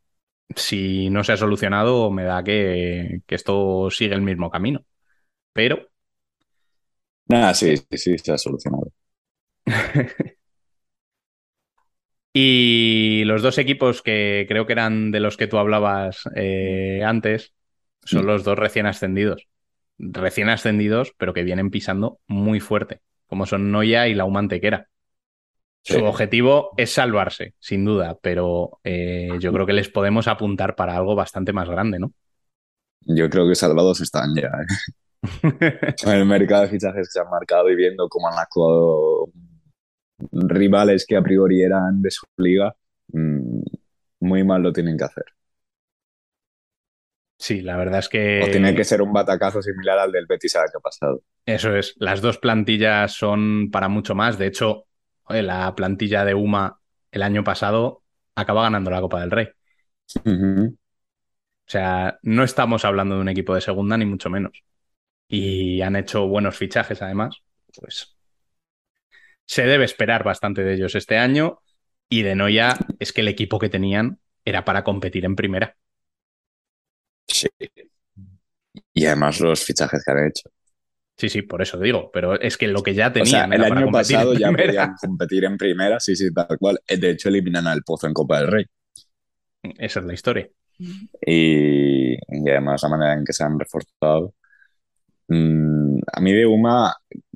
si no se ha solucionado me da que, que esto sigue el mismo camino. Pero... Nada, sí, sí, sí, se ha solucionado. Y los dos equipos que creo que eran de los que tú hablabas eh, antes son mm. los dos recién ascendidos. Recién ascendidos, pero que vienen pisando muy fuerte, como son Noya y la Humantequera. Su objetivo es salvarse, sin duda, pero eh, yo creo que les podemos apuntar para algo bastante más grande, ¿no? Yo creo que salvados están ya. ¿eh? en el mercado de fichajes que se han marcado y viendo cómo han actuado rivales que a priori eran de su liga, mm, muy mal lo tienen que hacer. Sí, la verdad es que. O tiene que ser un batacazo similar al del Betis el año pasado. Eso es. Las dos plantillas son para mucho más. De hecho, la plantilla de UMA el año pasado acaba ganando la Copa del Rey. O sea, no estamos hablando de un equipo de segunda, ni mucho menos. Y han hecho buenos fichajes, además. Pues se debe esperar bastante de ellos este año y de Noia es que el equipo que tenían era para competir en primera. Sí. Y además los fichajes que han hecho. Sí, sí, por eso digo, pero es que lo que ya tenían. el año pasado ya podían competir en primera, sí, sí, tal cual. De hecho, eliminan al Pozo en Copa del Rey. Esa es la historia. Y, además la manera en que se han reforzado. Mm, a mí de Uma,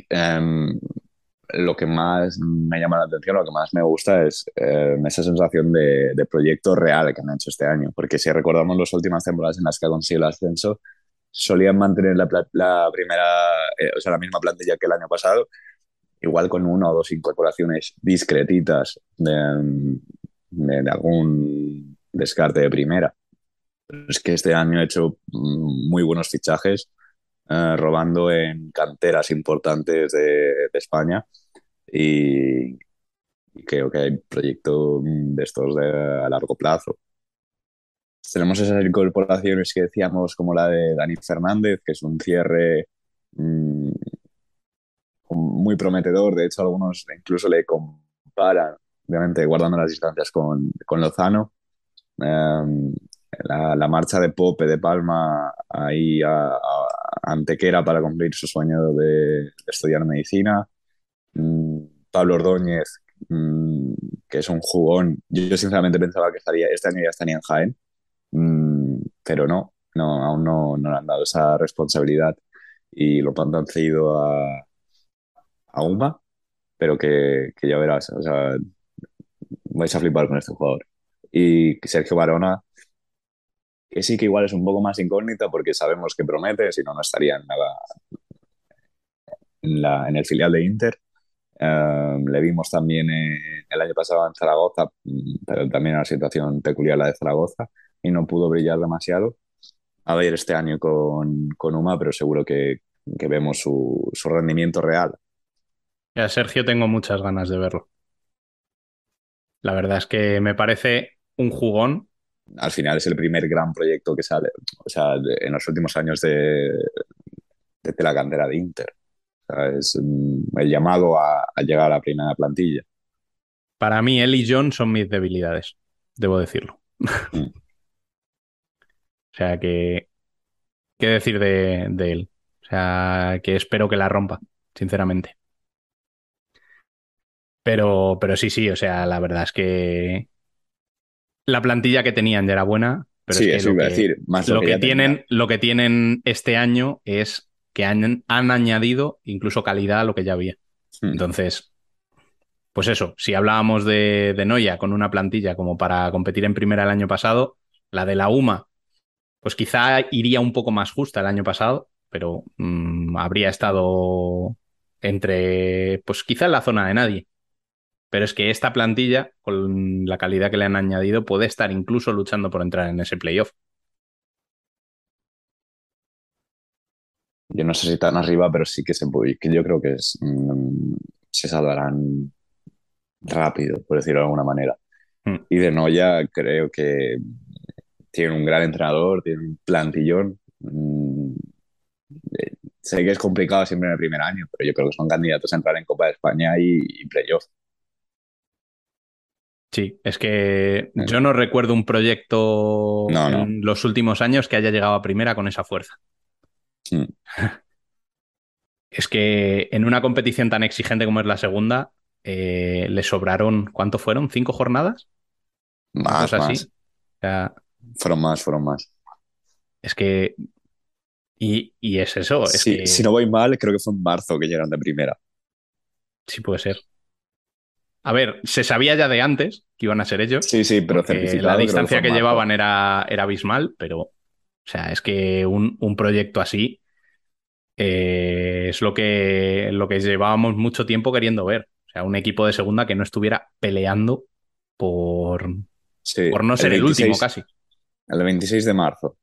em, lo que más me llama la atención, lo que más me gusta es eh, esa sensación de, proyecto real que han hecho este año. Porque si recordamos las últimas temporadas en las que ha conseguido el ascenso, solían mantener la, primera, eh, o sea, la misma plantilla que el año pasado, igual con una o dos incorporaciones discretitas de, de, algún descarte de primera. es que este año ha hecho mm, muy buenos fichajes eh, robando en canteras importantes de, España y, creo que hay proyectos de estos de, a largo plazo. Tenemos esas incorporaciones que decíamos como la de Dani Fernández, que es un cierre mm, muy prometedor. De hecho, algunos incluso le comparan, obviamente guardando las distancias con, con Lozano. Em, la, marcha de Pope de Palma ahí a, Antequera para cumplir su sueño de, estudiar medicina. Mm, Pablo Ordóñez, mm, que es un jugón. Yo, sinceramente pensaba que estaría, este año ya estaría en Jaén, mm, pero no, no aún no, no, le han dado esa responsabilidad y lo han cedido a, a UMA, pero que, que, ya verás, o sea, vais a flipar con este jugador. Y Sergio Barona, que sí que igual es un poco más incógnita porque sabemos que promete, si no, no estaría en, la, en el filial de Inter. Em, le vimos también el año pasado en Zaragoza, pero también una situación peculiar la de Zaragoza, y no pudo brillar demasiado. A ver este año con, con Uma, pero seguro que, que vemos su, su, rendimiento real. A Sergio tengo muchas ganas de verlo. La verdad es que me parece un jugón al final es el primer gran proyecto que sale, o sea, en los últimos años de, de, la cantera de Inter. es mm, el llamado a, llegar a la primera plantilla. Para mí, él y John son mis debilidades, debo decirlo. Mm. o sea, que. ¿Qué decir de, de él? O sea, que espero que la rompa, sinceramente. Pero, pero sí, sí, o sea, la verdad es que la plantilla que tenían ya era buena. Pero sí, eso iba a decir. Más lo, que, tienen, lo que tienen este año es que han, han añadido incluso calidad a lo que ya había. Hmm. Entonces, pues eso, si hablábamos de, de Noia con una plantilla como para competir en primera el año pasado, la de la UMA, pues quizá iría un poco más justa el año pasado, pero mm, habría estado entre, pues quizá en la zona de nadie. Pero es que esta plantilla, con la calidad que le han añadido, puede estar incluso luchando por entrar en ese playoff. Yo no sé si tan arriba, pero sí que se puede, que yo creo que mm, se salvarán rápido, por decirlo de alguna manera. Hmm. Y de Noya creo que tiene un gran entrenador, tiene un plantillón. Mm, eh, sé que es complicado siempre en el primer año, pero yo creo que son candidatos a entrar en Copa de España y, y playoff. Sí, es que yo no recuerdo un proyecto en los últimos años que haya llegado a primera con esa fuerza. Es que en una competición tan exigente como es la segunda, eh, le sobraron, ¿cuánto fueron? ¿Cinco jornadas? Más, más. fueron más, fueron más. Es que... Y, es eso. Si no voy mal, creo que fue en marzo que llegaron de primera. Sí, puede ser. A ver, se sabía ya de antes que iban a ser ellos. Sí, sí, pero La distancia que, llevaban era, era, abismal, pero, o sea, es que un, proyecto así eh, es lo que, lo que llevábamos mucho tiempo queriendo ver. O sea, un equipo de segunda que no estuviera peleando por, por no ser el, último casi. El 26 de marzo.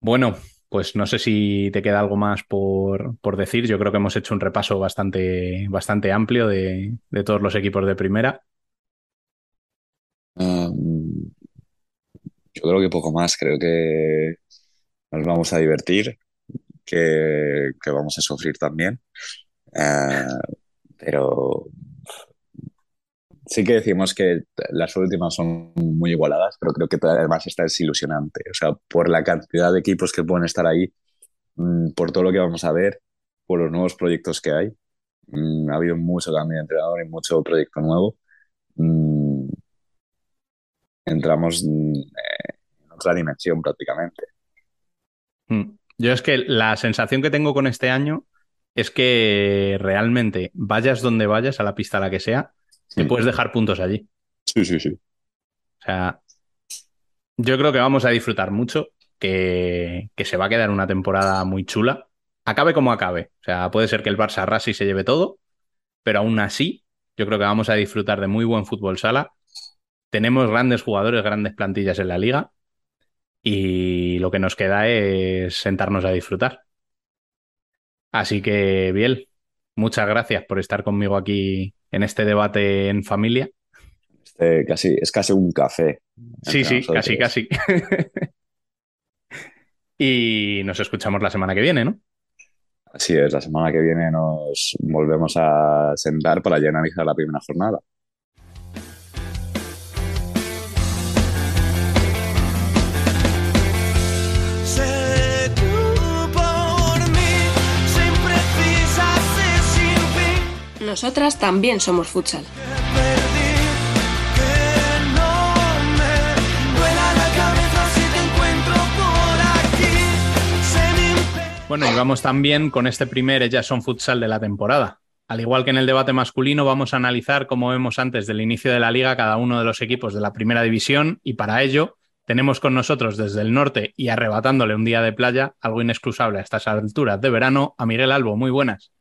Bueno, pues no sé si te queda algo más por, decir. Yo creo que hemos hecho un repaso bastante, bastante amplio de, todos los equipos de primera. Um, yo creo que poco más. Creo que nos vamos a divertir, que, vamos a sufrir también. Uh, pero sí que decimos que las últimas son muy igualadas, pero creo que además esta es ilusionante. O sea, por la cantidad de equipos que pueden estar ahí, mm, por todo lo que vamos a ver, por los nuevos proyectos que hay. Mm, ha habido mucho cambio de entrenador y mucho proyecto nuevo. Mm, entramos en otra dimensión prácticamente. Yo es que la sensación que tengo con este año es que realmente vayas donde vayas, a la pista a la que sea, te puedes dejar puntos allí. Sí, sí, sí. O sea, yo creo que vamos a disfrutar mucho, que, se va a quedar una temporada muy chula. Acabe como acabe. O sea, puede ser que el Barça arrase y se lleve todo, pero aún así, yo creo que vamos a disfrutar de muy buen fútbol sala. Tenemos grandes jugadores, grandes plantillas en la liga y lo que nos queda es sentarnos a disfrutar. Así que, Biel, muchas gracias por estar conmigo aquí en este debate en familia. Este casi, es casi un café. Sí, sí, casi, casi. y nos escuchamos la semana que viene, ¿no? Así es, la semana que viene nos volvemos a sentar para ya analizar la primera jornada. Nosotras también somos futsal. Bueno, y vamos también con este primer Jason Futsal de la temporada. Al igual que en el debate masculino, vamos a analizar, como vemos antes del inicio de la liga, cada uno de los equipos de la primera división y para ello tenemos con nosotros desde el norte y arrebatándole un día de playa, algo inexcusable a estas alturas de verano, a Miguel Albo. Muy buenas.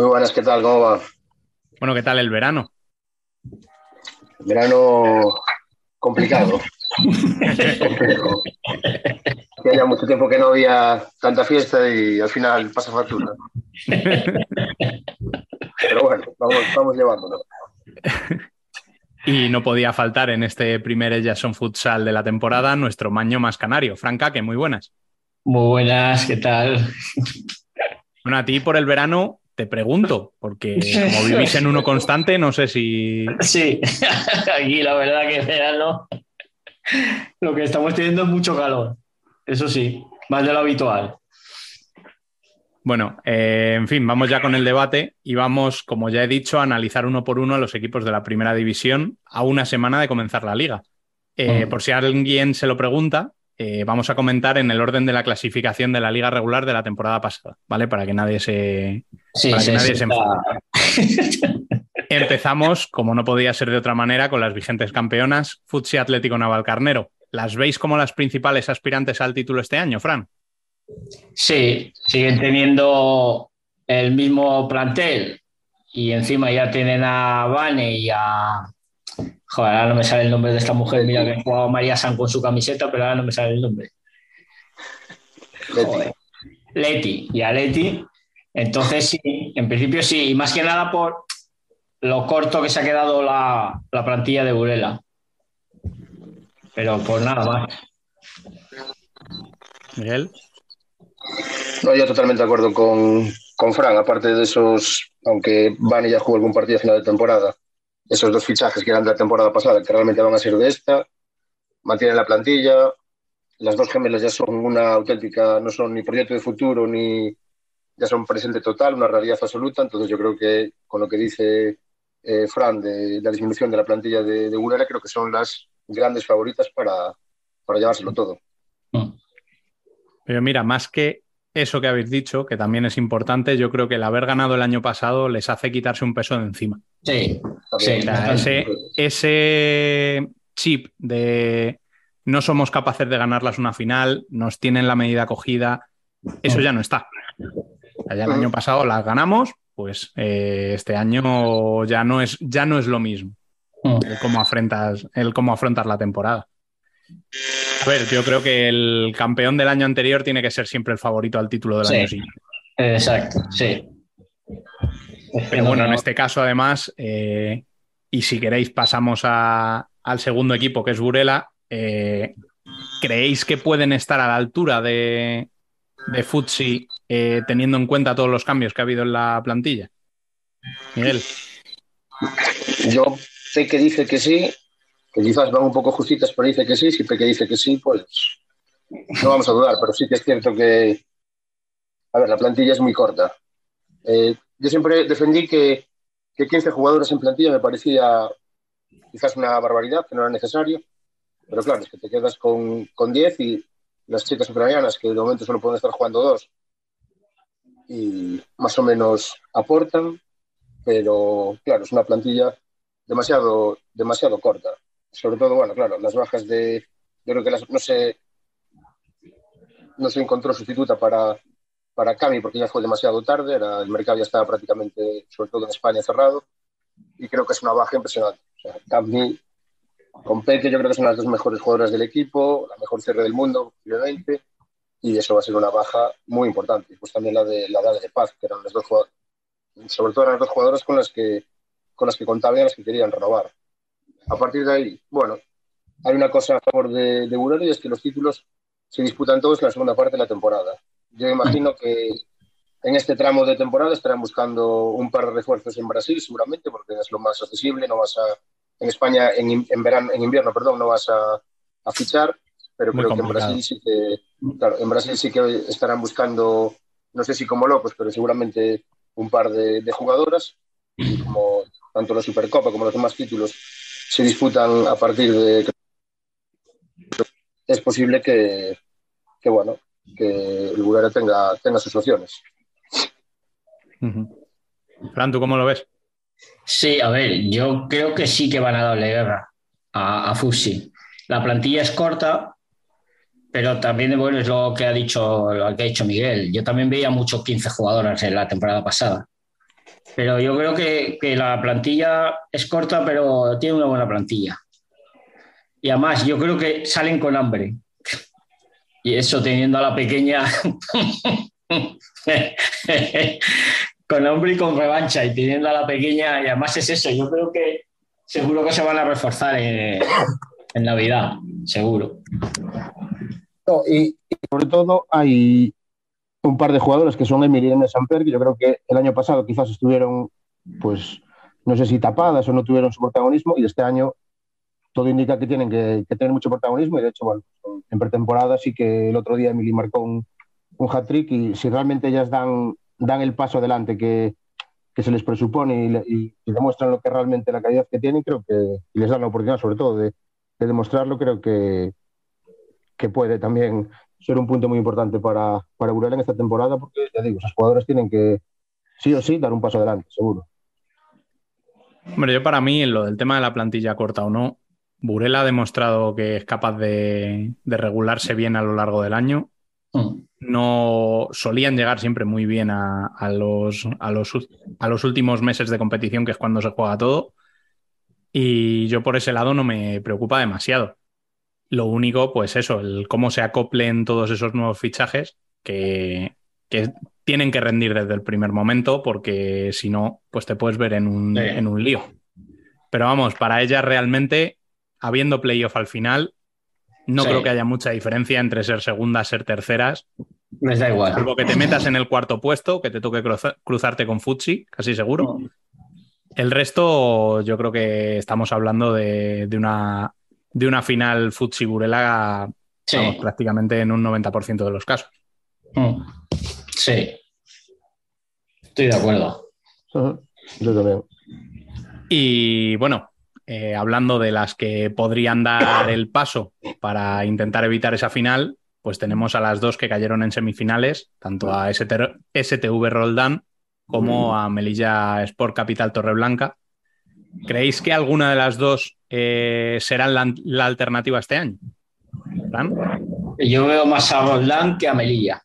Muy buenas, ¿qué tal? ¿Cómo va? Bueno, ¿qué tal el verano? Verano complicado. que haya mucho tiempo que no había tanta fiesta y al final pasa factura. Pero bueno, vamos, vamos llevándolo. Y no podía faltar en este primer Jason Futsal de la temporada nuestro maño más canario. Franca, que muy buenas. Muy buenas, ¿qué tal? Bueno, a ti por el verano te pregunto, porque como vivís en uno constante, no sé si. Sí, aquí la verdad que verano lo que estamos teniendo es mucho calor. Eso sí, más de lo habitual. Bueno, eh, en fin, vamos ya con el debate y vamos, como ya he dicho, a analizar uno por uno a los equipos de la primera división a una semana de comenzar la liga. Eh, por si alguien se lo pregunta, eh, vamos a comentar en el orden de la clasificación de la liga regular de la temporada pasada, ¿vale? Para que nadie se, Sí, para que nadie sí, se enfade. Empezamos, como no podía ser de otra manera, con las vigentes campeonas, Futsi Atlético Navalcarnero. ¿Las veis como las principales aspirantes al título este año, Fran? Sí, siguen teniendo el mismo plantel y encima ya tienen a Vane y a. Joder, ahora no me sale el nombre de esta mujer. Mira que ha jugado María San con su camiseta, pero ahora no me sale el nombre. Joder. Leti y a Leti. Entonces, sí, en principio sí, y más que nada por lo corto que se ha quedado la, la plantilla de Burela. Pero por nada más. Miguel. No, yo totalmente de acuerdo con, con Fran, aparte de esos, aunque Vani ya jugó algún partido a final de temporada, esos dos fichajes que eran de la temporada pasada, que realmente van a ser de esta, mantienen la plantilla, las dos gemelas ya son una auténtica, no son ni proyecto de futuro, ni ya son presente total, una realidad absoluta, entonces yo creo que con lo que dice eh, Fran de, la disminución de la plantilla de, de creo que son las grandes favoritas para, para llevárselo todo. Pero mira, más que eso que habéis dicho, que también es importante, yo creo que el haber ganado el año pasado les hace quitarse un peso de encima. Sí, sí, ese, ese chip de no somos capaces de ganarlas una final, nos tienen la medida cogida, eso ya no está. Ya el año pasado las ganamos, pues eh, este año ya no es, ya no es lo mismo el cómo afrontas, el cómo afrontas la temporada. A ver, yo creo que el campeón del año anterior tiene que ser siempre el favorito al título del Sí. año siguiente. Exacto, sí. Pero bueno, en este caso, además, eh, y si queréis, pasamos a- al segundo equipo, que es Burela. eh, ¿Creéis que pueden estar a la altura de, de Futsi, eh, teniendo en cuenta todos los cambios que ha habido en la plantilla? Miguel, Yo sé que dice que sí, que quizás van un poco justitas, pero dice que sí, siempre que dice que sí, pues no vamos a dudar, pero sí que es cierto que, a ver, la plantilla es muy corta. Eh, yo siempre defendí que, que 15 jugadores en plantilla me parecía quizás una barbaridad, que no era necesario, pero claro, es que te quedas con, con 10 y las chicas ucranianas, que de momento solo pueden estar jugando dos, y más o menos aportan, pero claro, es una plantilla demasiado, demasiado corta. Sobre todo, bueno, claro, las bajas de. Yo creo que las- no se no se encontró sustituta para, para Cami porque ya fue demasiado tarde, era, el mercado ya estaba prácticamente, sobre todo en España, cerrado, y creo que es una baja impresionante. O sea, Cami con yo creo que son las dos mejores jugadoras del equipo, la mejor cierre del mundo, obviamente, y eso va a ser una baja muy importante. Pues también la de la de Paz, que eran las dos jugadoras, sobre todo eran las dos jugadoras con las que con las que contaban y las que querían renovar. A partir de ahí, bueno, hay una cosa a favor de, de Burela y es que los títulos se disputan todos en la segunda parte de la temporada. Yo imagino que en este tramo de temporada estarán buscando un par de refuerzos en Brasil, seguramente, porque es lo más accesible. No vas a, en España, en, in- en verano, en invierno, perdón, no vas a, a fichar, pero Muy creo que en. Brasil sí que, claro, en Brasil sí que estarán buscando, no sé si como locos, pero seguramente un par de, de jugadoras. y como tanto la Supercopa como los demás títulos se disputan a partir de es posible que, que bueno que el Burela tenga, tenga sus opciones. Fran, ¿tú cómo lo ves? Sí, a ver, yo creo que sí que van a darle guerra a, a Fusi. La plantilla es corta, pero también bueno, es lo que ha dicho lo que ha dicho Miguel. Yo también veía muchos 15 jugadores en la temporada pasada. Pero yo creo que, que, la plantilla es corta, pero tiene una buena plantilla. Y además, yo creo que salen con hambre. Y eso teniendo a la pequeña con hambre y con revancha y teniendo a la pequeña, y además es eso, yo creo que seguro que se van a reforzar en, en Navidad, seguro. Y, y, sobre todo hay un par de jugadores que son Emiliano Samper, que yo creo que el año pasado quizás estuvieron, pues, no sé si tapadas o no tuvieron su protagonismo, y este año todo indica que tienen que, tener mucho protagonismo, y de hecho, bueno, en pretemporada sí que el otro día Emily marcó un, hat-trick, y si realmente ellas dan, dan el paso adelante que, se les presupone y, demuestran lo que realmente la calidad que tienen, creo que y les dan la oportunidad sobre todo de, de demostrarlo, creo que, que puede también ser un punto muy importante para, para Burela en esta temporada, porque ya digo, esos jugadores tienen que sí o sí dar un paso adelante, seguro. Hombre, yo para mí, en lo del tema de la plantilla corta o no, Burela ha demostrado que es capaz de, de regularse bien a lo largo del año. Mm. No solían llegar siempre muy bien a, a, los, a, los, a los últimos meses de competición, que es cuando se juega todo. Y yo por ese lado no me preocupa demasiado. Lo único, pues eso, el cómo se acoplen todos esos nuevos fichajes que, que tienen que rendir desde el primer momento, porque si no, pues te puedes ver en un, sí. en un lío. Pero vamos, para ellas realmente, habiendo playoff al final, no sí. creo que haya mucha diferencia entre ser segundas, ser terceras. Les da igual. Salvo que te metas en el cuarto puesto, que te toque cruzarte con Futsi, casi seguro. No. El resto, yo creo que estamos hablando de, de una de una final Futsi Burela sí. prácticamente en un 90% de los casos. Mm. Sí. Estoy de acuerdo. Uh -huh. Yo también. Y bueno, eh, hablando de las que podrían dar el paso para intentar evitar esa final, pues tenemos a las dos que cayeron en semifinales, tanto a ST STV Roldán como a Melilla Sport Capital Torreblanca. ¿Creéis que alguna de las dos eh, serán la, la, alternativa este año? Yo veo más a Roldán que a Melilla.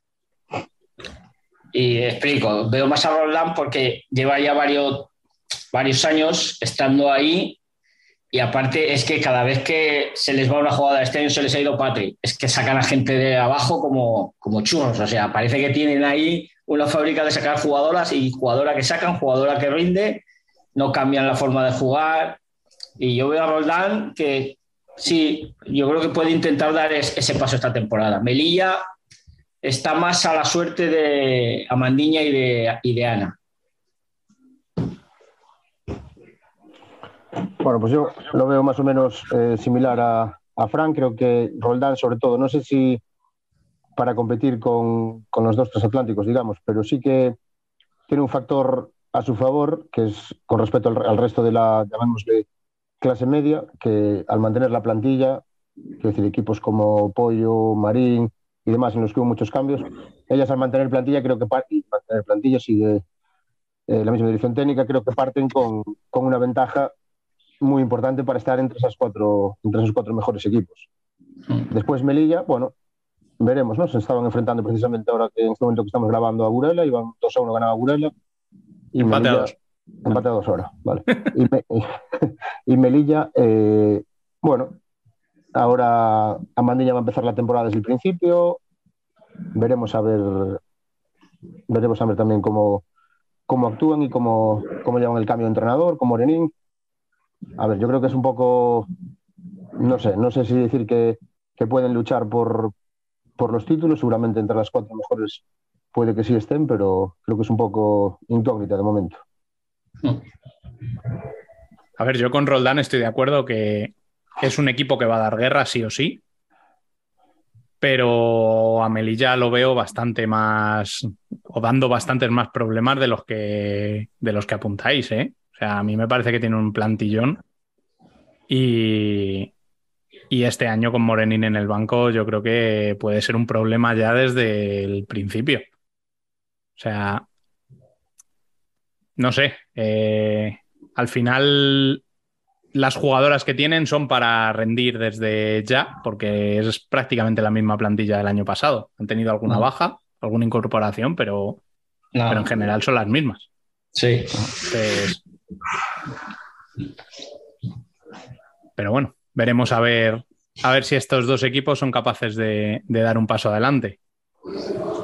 Y explico, veo más a Roldán porque lleva ya varios, varios años estando ahí y aparte es que cada vez que se les va una jugada este año se les ha ido Patrick. Es que sacan a gente de abajo como, como churros. O sea, parece que tienen ahí una fábrica de sacar jugadoras y jugadora que sacan, jugadora que rinde, no cambian la forma de jugar. Y yo veo a Roldán que sí, yo creo que puede intentar dar ese paso esta temporada. Melilla está más a la suerte de Amandiña y de, y de Ana. Bueno, pues yo lo veo más o menos eh, similar a, a Fran. Creo que Roldán, sobre todo, no sé si para competir con, con, los dos transatlánticos, digamos, pero sí que tiene un factor a su favor, que es con respecto al, al resto de la, llamémosle, clase media, que al mantener la plantilla, quiero decir, equipos como Pollo, Marín y demás, en los que hubo muchos cambios, ellas al mantener plantilla, creo que mantener plantilla sigue eh, la misma dirección técnica, creo que parten con, con, una ventaja muy importante para estar entre, esas cuatro, entre esos cuatro mejores equipos. Después Melilla, bueno, veremos, ¿no? Se estaban enfrentando precisamente ahora que en este momento que estamos grabando a Burela, iban 2 a 1 ganaba Burela. Y empate Melilla, a dos. Empate a dos horas, vale. y, me, y, Melilla, eh, bueno, ahora Amandilla va a empezar la temporada desde el principio. Veremos a ver, veremos a ver también cómo, cómo actúan y cómo, cómo llevan el cambio de entrenador, con Morenín. A ver, yo creo que es un poco, no sé, no sé si decir que, que pueden luchar por, por los títulos, seguramente entre las cuatro mejores puede que sí estén, pero creo que es un poco incógnita de momento. A ver, yo con Roldán estoy de acuerdo que es un equipo que va a dar guerra sí o sí, pero a Melilla lo veo bastante más o dando bastantes más problemas de los que de los que apuntáis, ¿eh? O sea, a mí me parece que tiene un plantillón. Y, y este año con Morenín en el banco, yo creo que puede ser un problema ya desde el principio. O sea, no sé. eh, al final, las jugadoras que tienen son para rendir desde ya, porque es prácticamente la misma plantilla del año pasado. Han tenido alguna No. baja, alguna incorporación, pero, No, pero en general son las mismas. sí. Entonces, pero bueno, veremos a ver, a ver si estos dos equipos son capaces de, dar un paso adelante.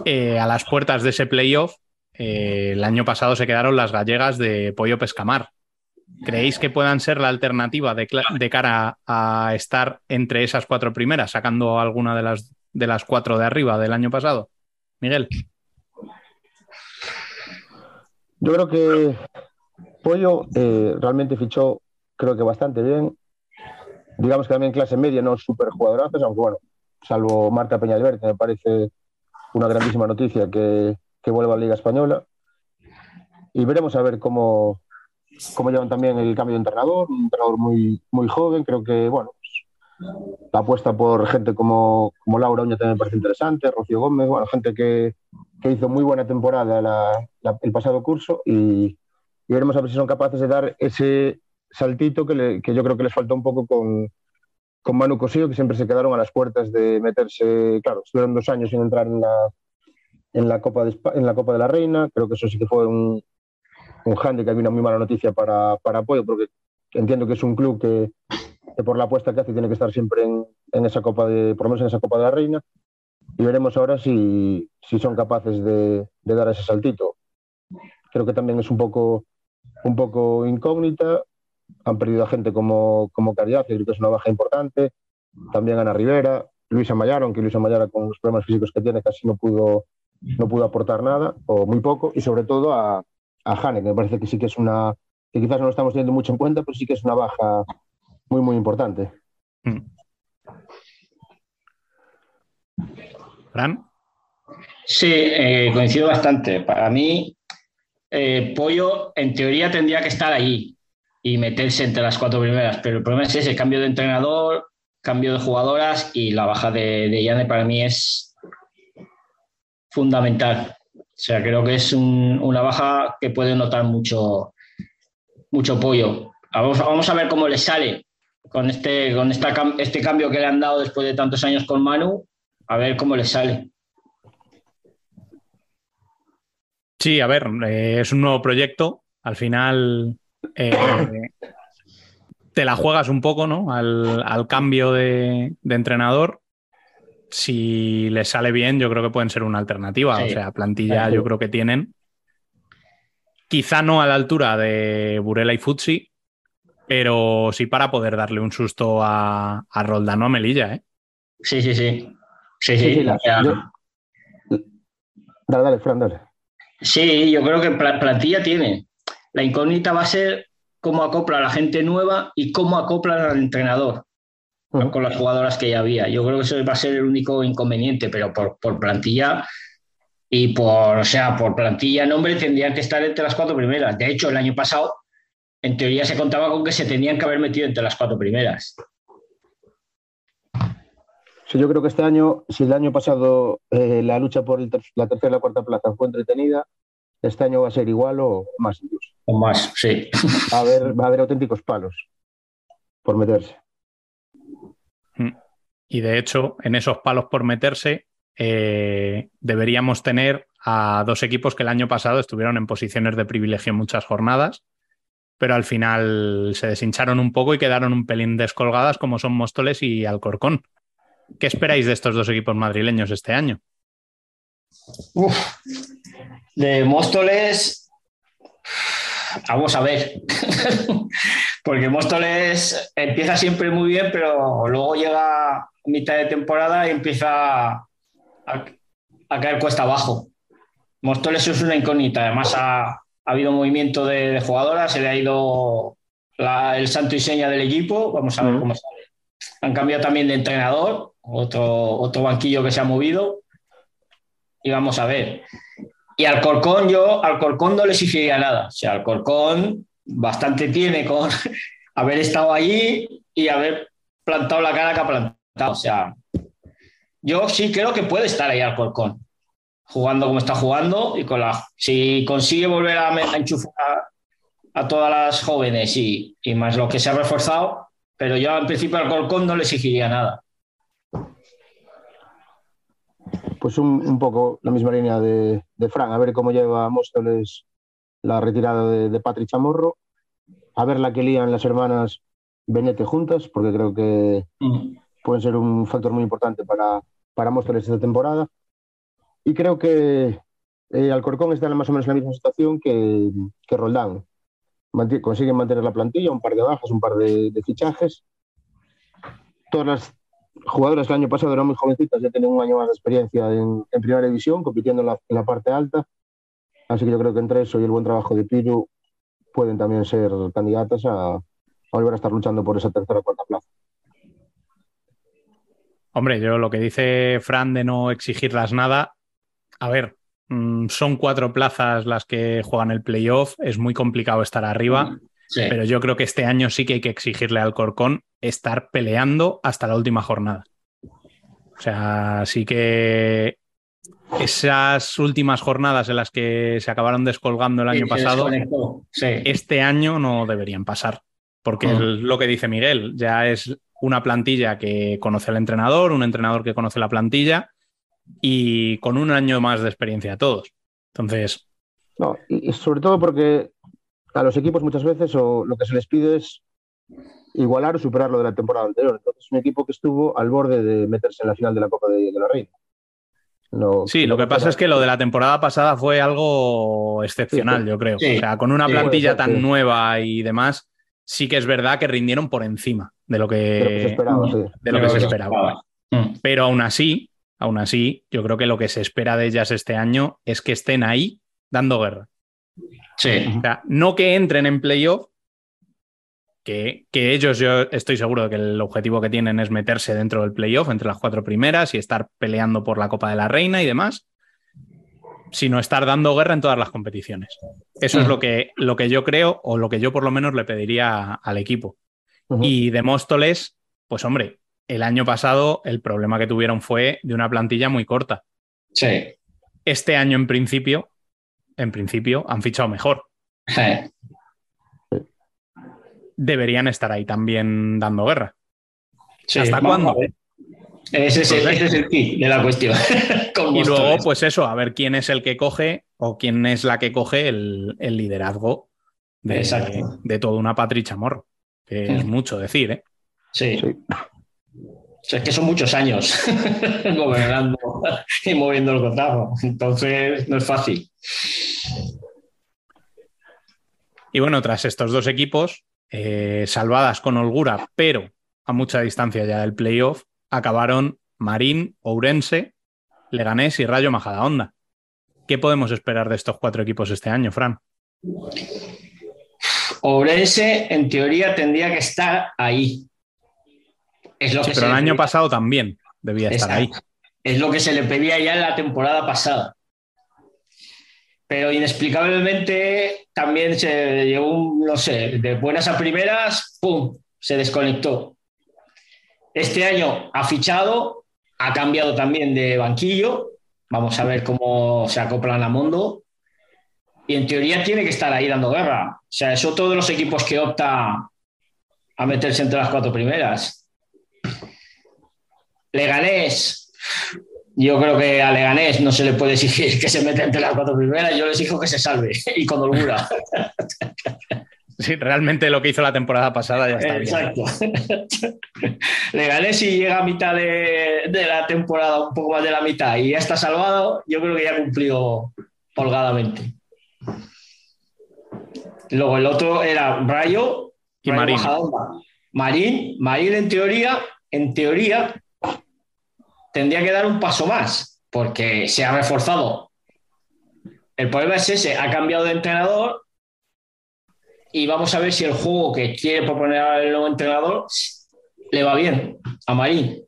Eh, a las puertas de ese playoff, eh, el año pasado se quedaron las gallegas de Pollo Pescamar. ¿Creéis que puedan ser la alternativa de, de cara a estar entre esas cuatro primeras, sacando alguna de las, de las cuatro de arriba del año pasado? Miguel. Yo creo que Pollo eh, realmente fichó, creo que bastante bien. Digamos que también clase media, no súper jugadorazos, aunque bueno, salvo Marta Peñalverte, me parece una grandísima noticia que, que vuelva a la Liga Española. Y veremos a ver cómo, cómo llevan también el cambio de entrenador, un entrenador muy, muy joven, creo que, bueno, la apuesta por gente como, como Laura Uña también me parece interesante, Rocío Gómez, bueno, gente que, que hizo muy buena temporada la- la- el pasado curso y, y veremos a ver si son capaces de dar ese saltito que, yo creo que les falta un poco con, con Manu Cosío, que siempre se quedaron a las puertas de meterse, claro, estuvieron dos años sin entrar en la, en la, Copa, de, en la Copa de la Reina, creo que eso sí que fue un, un handicap y una muy mala noticia para, para Apoyo, porque entiendo que es un club que, que por la apuesta que hace tiene que estar siempre en, en esa Copa de, por lo menos en esa Copa de la Reina, y veremos ahora si, si son capaces de, de dar ese saltito. Creo que también es un poco, un poco incógnita. Han perdido a gente como, como Caridad, que creo que es una baja importante. También Ana Rivera, Luisa Mayara, aunque Luisa Mayara con los problemas físicos que tiene casi no pudo, no pudo aportar nada, o muy poco. Y sobre todo a, a Hane, que me parece que sí que es una, que quizás no lo estamos teniendo mucho en cuenta, pero sí que es una baja muy, muy importante. Mm. Fran. Sí, eh, coincido bastante. Para mí, eh, Pollo en teoría tendría que estar ahí y meterse entre las cuatro primeras, pero el problema es ese, cambio de entrenador, cambio de jugadoras y la baja de, de Yane para mí es fundamental. O sea, creo que es un- una baja que puede notar mucho, mucho Pollo. Vamos, vamos a ver cómo le sale con, este, con este cambio que le han dado después de tantos años con Manu, a ver cómo le sale. Sí, a ver, eh, es un nuevo proyecto. Al final eh, te la juegas un poco, ¿no? Al, al cambio de, de entrenador. Si les sale bien, yo creo que pueden ser una alternativa. Sí. O sea, plantilla Sí. yo creo que tienen. Quizá no a la altura de Burela y Futsi, pero sí para poder darle un susto a, a Roldán o a Melilla, ¿eh? Sí, sí, sí. Sí, Sí, sí. sí, la- o sea, yo- Dale, dale, Fran, dale. Sí, yo creo que pla- plantilla tiene. La incógnita va a ser cómo acopla a la gente nueva y cómo acoplan al entrenador con las jugadoras que ya había. Yo creo que eso va a ser el único inconveniente, pero por, por plantilla y por, o sea, por plantilla nombre tendrían que estar entre las cuatro primeras. De hecho, el año pasado, en teoría, se contaba con que se tenían que haber metido entre las cuatro primeras. Sí, yo creo que este año, si el año pasado eh, la lucha por el ter- la tercera y la cuarta plaza fue entretenida, este año va a ser igual o más incluso. O más, sí. Va a haber, va a haber auténticos palos por meterse. Y de hecho, en esos palos por meterse, eh, deberíamos tener a dos equipos que el año pasado estuvieron en posiciones de privilegio en muchas jornadas, pero al final se deshincharon un poco y quedaron un pelín descolgadas, como son Móstoles y Alcorcón. ¿Qué esperáis de estos dos equipos madrileños este año? Uf. De Móstoles, vamos a ver. Porque Móstoles empieza siempre muy bien, pero luego llega a mitad de temporada y empieza a, a caer cuesta abajo. Móstoles es una incógnita. Además, ha, ha habido movimiento de, de, jugadoras, se le ha ido la, el santo y seña del equipo. Vamos a ver cómo sale. Han cambiado también de entrenador, otro, otro banquillo que se ha movido. Y vamos a ver. Y al Corcón, yo al Corcón no le exigiría nada. O sea, al Corcón bastante tiene con haber estado allí y haber plantado la cara que ha plantado. O sea, yo sí creo que puede estar ahí Alcorcón, jugando como está jugando y con la, si consigue volver a, enchufar a, todas las jóvenes y, más lo que se ha reforzado, pero yo en principio al Alcorcón no le exigiría nada. Pues un, poco la misma línea de, de, Fran, a ver cómo lleva Móstoles la retirada de, de Patrick Chamorro, a ver la que lían las hermanas Benete juntas, porque creo que pueden ser un factor muy importante para, para Móstoles esta temporada. Y creo que eh, Alcorcón está más o menos en la misma situación que, que Roldán. consiguen mantener la plantilla, un par de bajas, un par de, fichajes. Todas las jugadoras del año pasado eran muy jovencitas, ya tienen un año más de experiencia en, primera división, compitiendo en la, parte alta. Así que yo creo que entre eso y el buen trabajo de Piru pueden también ser candidatas a, a volver a estar luchando por esa tercera o cuarta plaza. Hombre, yo lo que dice Fran de no exigirlas nada, a ver, mm, son cuatro plazas las que juegan el playoff, es muy complicado estar arriba, pero yo creo que este año sí que hay que exigirle al Corcón estar peleando hasta la última jornada. O sea, sí que esas últimas jornadas en las que se acabaron descolgando el año pasado, este año no deberían pasar. Porque es lo que dice Miguel, ya es una plantilla que conoce al entrenador, un entrenador que conoce la plantilla y con un año más de experiencia a todos. Entonces. No, y sobre todo porque a los equipos muchas veces o lo que se les pide es igualar o superar lo de la temporada anterior. Entonces, un equipo que estuvo al borde de meterse en la final de la Copa de, la Reina. sí, lo que pasa es que lo de la temporada pasada fue algo excepcional, yo creo. O sea, con una plantilla tan nueva y demás, sí que es verdad que rindieron por encima de lo que, se esperaba. Mm. Pero aún así, aún así, yo creo que lo que se espera de ellas este año es que estén ahí dando guerra. Sí. O sea, no que entren en playoff, que, que, ellos yo estoy seguro de que el objetivo que tienen es meterse dentro del playoff, entre las cuatro primeras y estar peleando por la Copa de la Reina y demás, sino estar dando guerra en todas las competiciones. Eso es lo que, lo que yo creo, o lo que yo por lo menos le pediría al equipo. Y de Móstoles, pues hombre, el año pasado el problema que tuvieron fue de una plantilla muy corta. Sí. Este año, en principio, en principio, han fichado mejor. Deberían estar ahí también dando guerra. ¿Hasta cuándo? Ese es, el, key de la cuestión. y luego, pues eso, a ver quién es el que coge o quién es la que coge el, liderazgo de, de, toda una Patricia Morro, que es mucho decir, ¿eh? Sí. Es que son muchos años gobernando y moviendo el cotazo. Entonces, no es fácil. Y bueno, tras estos dos equipos, eh, salvadas con holgura, pero a mucha distancia ya del playoff, acabaron Marín, Ourense, Leganés y Rayo Majadahonda. ¿Qué podemos esperar de estos cuatro equipos este año, Fran? Ourense, en teoría, tendría que estar ahí. Es lo que pero el año pasado también debía estar ahí. Es lo que se le pedía ya en la temporada pasada. Pero inexplicablemente también se llegó, no sé, de buenas a primeras, ¡pum! Se desconectó. Este año ha fichado, ha cambiado también de banquillo. Vamos a ver cómo se acoplan a Mundo. Y en teoría tiene que estar ahí dando guerra. O sea, eso todos los equipos que opta a meterse entre las cuatro primeras. Leganés, yo creo que a Leganés no se le puede exigir que se meta entre las cuatro primeras, yo les exijo que se salve y con holgura. Sí, realmente lo que hizo la temporada pasada ya está Exacto. Le gané si llega a mitad de, la temporada, un poco más de la mitad, y ya está salvado, yo creo que ya cumplió holgadamente. Luego el otro era Rayo y Marín. Marín, Marín en teoría, en teoría, tendría que dar un paso más, porque se ha reforzado. El problema es ese, ha cambiado de entrenador y vamos a ver si el juego que quiere proponer el nuevo entrenador le va bien a Marín.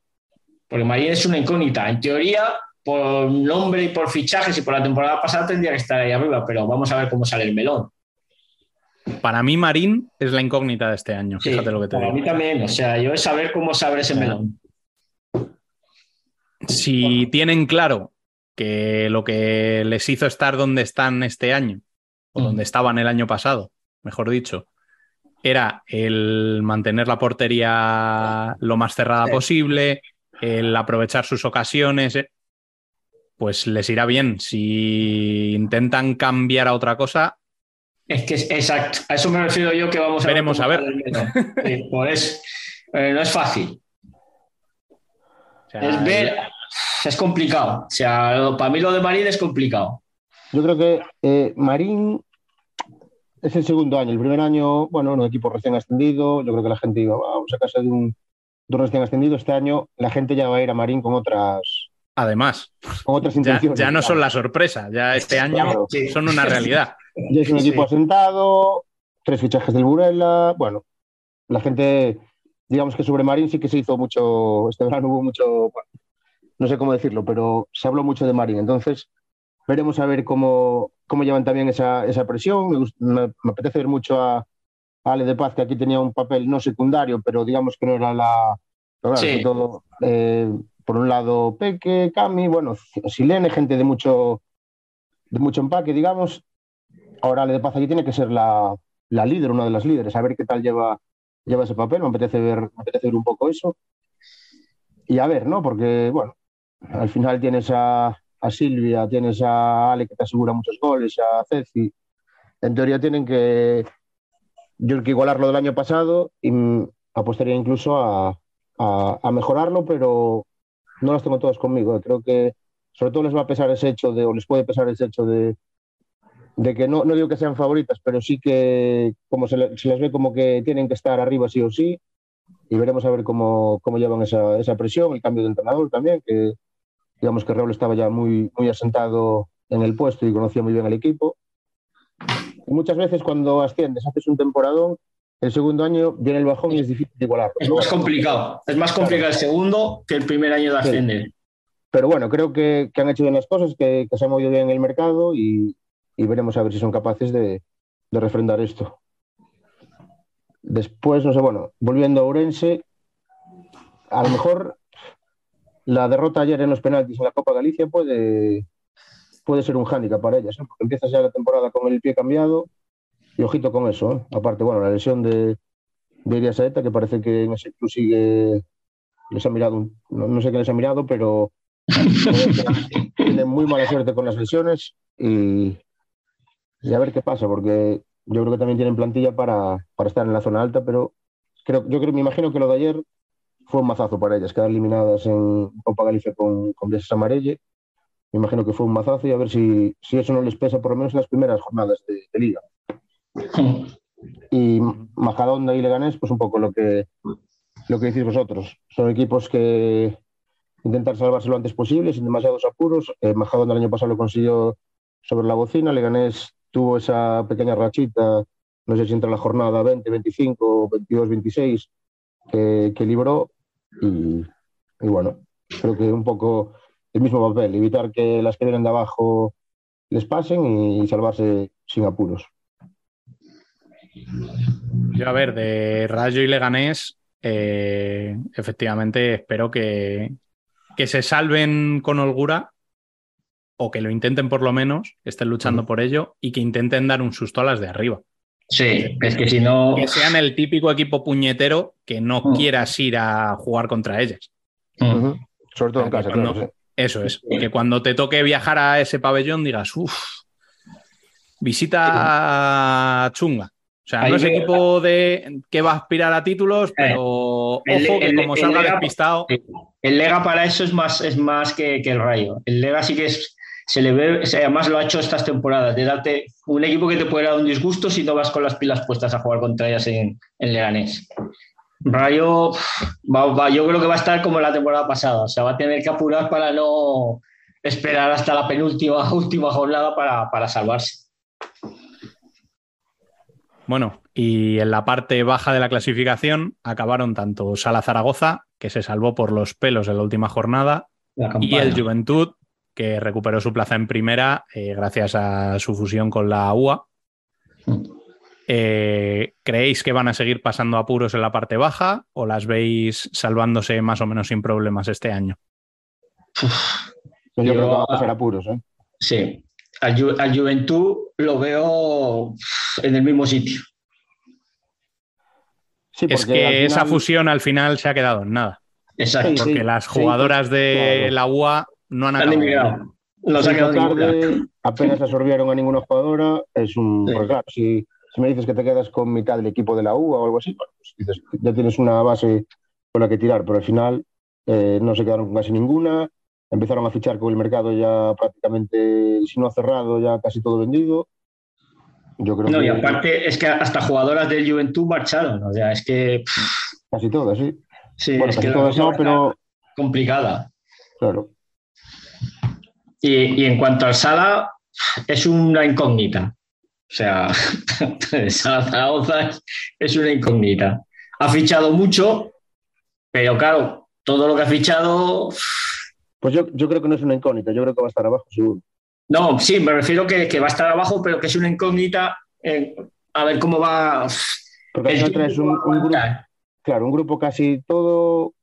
Porque Marín es una incógnita. En teoría, por nombre y por fichajes y por la temporada pasada tendría que estar ahí arriba, pero vamos a ver cómo sale el melón. Para mí, Marín es la incógnita de este año. Sí, Fíjate lo que te para digo. mí también. O sea, yo es saber cómo se abre ese melón. Si tienen claro que lo que les hizo estar donde están este año, o Mm. donde estaban el año pasado, mejor dicho, era el mantener la portería lo más cerrada Sí. posible, el aprovechar sus ocasiones, eh, pues les irá bien. Si intentan cambiar a otra cosa, Es que es exacto. A eso me refiero yo que vamos a Veremos cómo a ver. Sí, por eso. Eh, no es fácil. Sea, Es ver. Es complicado. O sea, lo- para mí lo de Marín es complicado. Yo creo que eh, Marín es el segundo año. El primer año, bueno, un equipo recién ascendido. Yo creo que la gente iba, vamos a casa de un, de un recién ascendido. Este año la gente ya va a ir a Marín con otras, además, con otras ya, intenciones. ya no son la sorpresa, ya este año Claro. Sí. son una realidad. Ya es un Sí. equipo asentado, tres fichajes del Burela. Bueno, la gente, digamos que sobre Marín sí que se hizo mucho, este verano hubo mucho, bueno, no sé cómo decirlo, pero se habló mucho de Marín. Entonces, veremos a ver cómo, cómo llevan también esa, esa presión. Me, gust- me- me apetece ver mucho a, a Ale de Paz, que aquí tenía un papel no secundario, pero digamos que no era la... claro, Sí. todo, eh, por un lado, Peque, Cami, bueno, Silene, gente de mucho, de mucho empaque, digamos. Ahora Ale de Paz aquí tiene que ser la, la líder, una de las líderes, a ver qué tal lleva, lleva ese papel. Me apetece ver, me apetece ver un poco eso. Y a ver, ¿no? Porque, bueno, al final tienes a, a Silvia, tienes a Ale que te asegura muchos goles, a Ceci. En teoría tienen que, yo creo que igualar lo del año pasado y mm, apostaría incluso a, a- a mejorarlo, pero no las tengo todas conmigo. Creo que sobre todo les va a pesar ese hecho de, o les puede pesar ese hecho de, de que no, no digo que sean favoritas, pero sí que como se, le- se les ve como que tienen que estar arriba sí o sí, y veremos a ver cómo, cómo llevan esa, esa presión, el cambio de entrenador también, que digamos que Raúl estaba ya muy, muy asentado en el puesto y conocía muy bien al equipo. Y muchas veces cuando asciendes, haces un temporadón, el segundo año viene el bajón y es difícil de igualarlo. Es más complicado. Es más complicado el segundo que el primer año de Sí. ascender. Pero bueno, creo que, que han hecho bien las cosas, que, que se han movido bien en el mercado y, y veremos a ver si son capaces de, refrendar esto. Después, no sé, bueno, volviendo a Ourense, a lo mejor la derrota ayer en los penaltis en la Copa Galicia puede, puede ser un hándicap para ellas, ¿eh? porque empiezas ya la temporada con el pie cambiado y ojito con eso. ¿eh? Aparte, bueno, la lesión de, de Iria Saeta, que parece que ese club sigue, les ha mirado, no, no sé qué les ha mirado, pero tienen muy mala suerte con las lesiones y, y a ver qué pasa, porque yo creo que también tienen plantilla para, para estar en la zona alta, pero creo, yo creo, me imagino que lo de ayer fue un mazazo para ellas, quedar eliminadas en Copa Galicia con, con Viesas Amarelle. Me imagino que fue un mazazo y a ver si, si eso no les pesa por lo menos en las primeras jornadas de, de liga. Y Majadonda y Leganés, pues un poco lo que, lo que decís vosotros. Son equipos que intentar salvarse lo antes posible, sin demasiados apuros. Eh, Majadonda el año pasado lo consiguió sobre la bocina. Leganés tuvo esa pequeña rachita, no sé si entre la jornada 20, 25, 22, 26, que, que libró. Y, bueno, creo que un poco el mismo papel, evitar que las que vienen de abajo les pasen y salvarse sin apuros. Yo, a ver, de Rayo y Leganés, eh, efectivamente espero que, que se salven con holgura o que lo intenten por lo menos, que estén luchando por ello y que intenten dar un susto a las de arriba. Sí, es que si no. Que sean el típico equipo puñetero que no quieras ir a jugar contra ellas. Sobre todo en casa, cuando- claro. sí. Eso es. Que cuando te toque viajar a ese pabellón digas, uff, visita chunga. O sea, Ahí no es equipo de que va a aspirar a títulos, pero el- ojo que el- como el salga Lega- despistado, El Lega para eso es más, es más que, que el Rayo. El Lega sí que es, se le ve, además lo ha hecho estas temporadas, de darte un equipo que te puede dar un disgusto si no vas con las pilas puestas a jugar contra ellas en, en Leganés. Rayo, va- va- yo creo que va a estar como la temporada pasada, o sea, va a tener que apurar para no esperar hasta la penúltima última jornada para, para salvarse. Bueno, y en la parte baja de la clasificación acabaron tanto Sala Zaragoza, que se salvó por los pelos en la última jornada, La y el Juventud, que recuperó su plaza en primera eh, gracias a su fusión con la UA. Eh, ¿Creéis que van a seguir pasando apuros en la parte baja o las veis salvándose más o menos sin problemas este año? Yo, creo que va a pasar apuros, ¿eh? Sí, al, Ju- al Juventud lo veo en el mismo sitio. Sí, Es que esa fusión al final se ha quedado en nada. Exacto. Sí, Porque las jugadoras de claro. la UA no han Han acabado. ha quedado ninguna. tarde, apenas absorbieron a ninguna jugadora. Es un. Sí. claro, si, si me dices que te quedas con mitad del equipo de la UA o algo así, bueno, pues dices, ya tienes una base con la que tirar, pero al final eh, no se quedaron con casi ninguna. Empezaron a fichar con el mercado ya prácticamente, si no cerrado, ya casi todo vendido. Yo creo No, que y aparte es que hasta jugadoras del Juventud marcharon. O sea, es que casi todas, sí. sí, bueno, es casi que todas no, pero complicada. claro. Y, y en cuanto al Sala, es una incógnita. O sea, Sala Zaragoza es, es una incógnita. Ha fichado mucho, pero claro, todo lo que ha fichado. Pues yo, yo creo que no es una incógnita, yo creo que va a estar abajo, seguro. No, sí, me refiero que, que va a estar abajo, pero que es una incógnita. eh, a ver cómo va. Porque traes un, un grupo, claro, un grupo casi todo,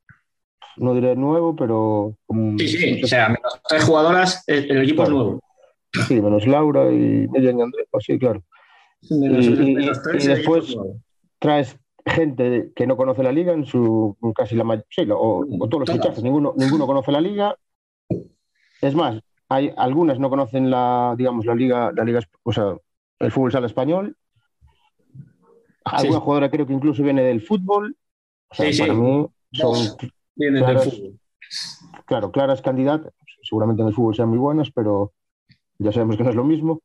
no diré nuevo, pero como- Sí, sí, o sea, menos tres jugadoras, el, el equipo Claro. es nuevo. sí, menos Laura y Miriam y Andrés, pues sí, claro. Menos- Y- menos después-. Traes gente que no conoce la liga en su casi la mayoría, sí, o, o todos los fichajes, ninguno, ninguno conoce la liga. Es más, hay algunas no conocen la, digamos, la liga, la liga, o sea, el fútbol sala español. Alguna sí. jugadora creo que incluso viene del fútbol. O sea, Sí, sí. para mí son Vienen del claras, fútbol. claro, claras candidatas. Seguramente en el fútbol sean muy buenas, pero ya sabemos que no es lo mismo.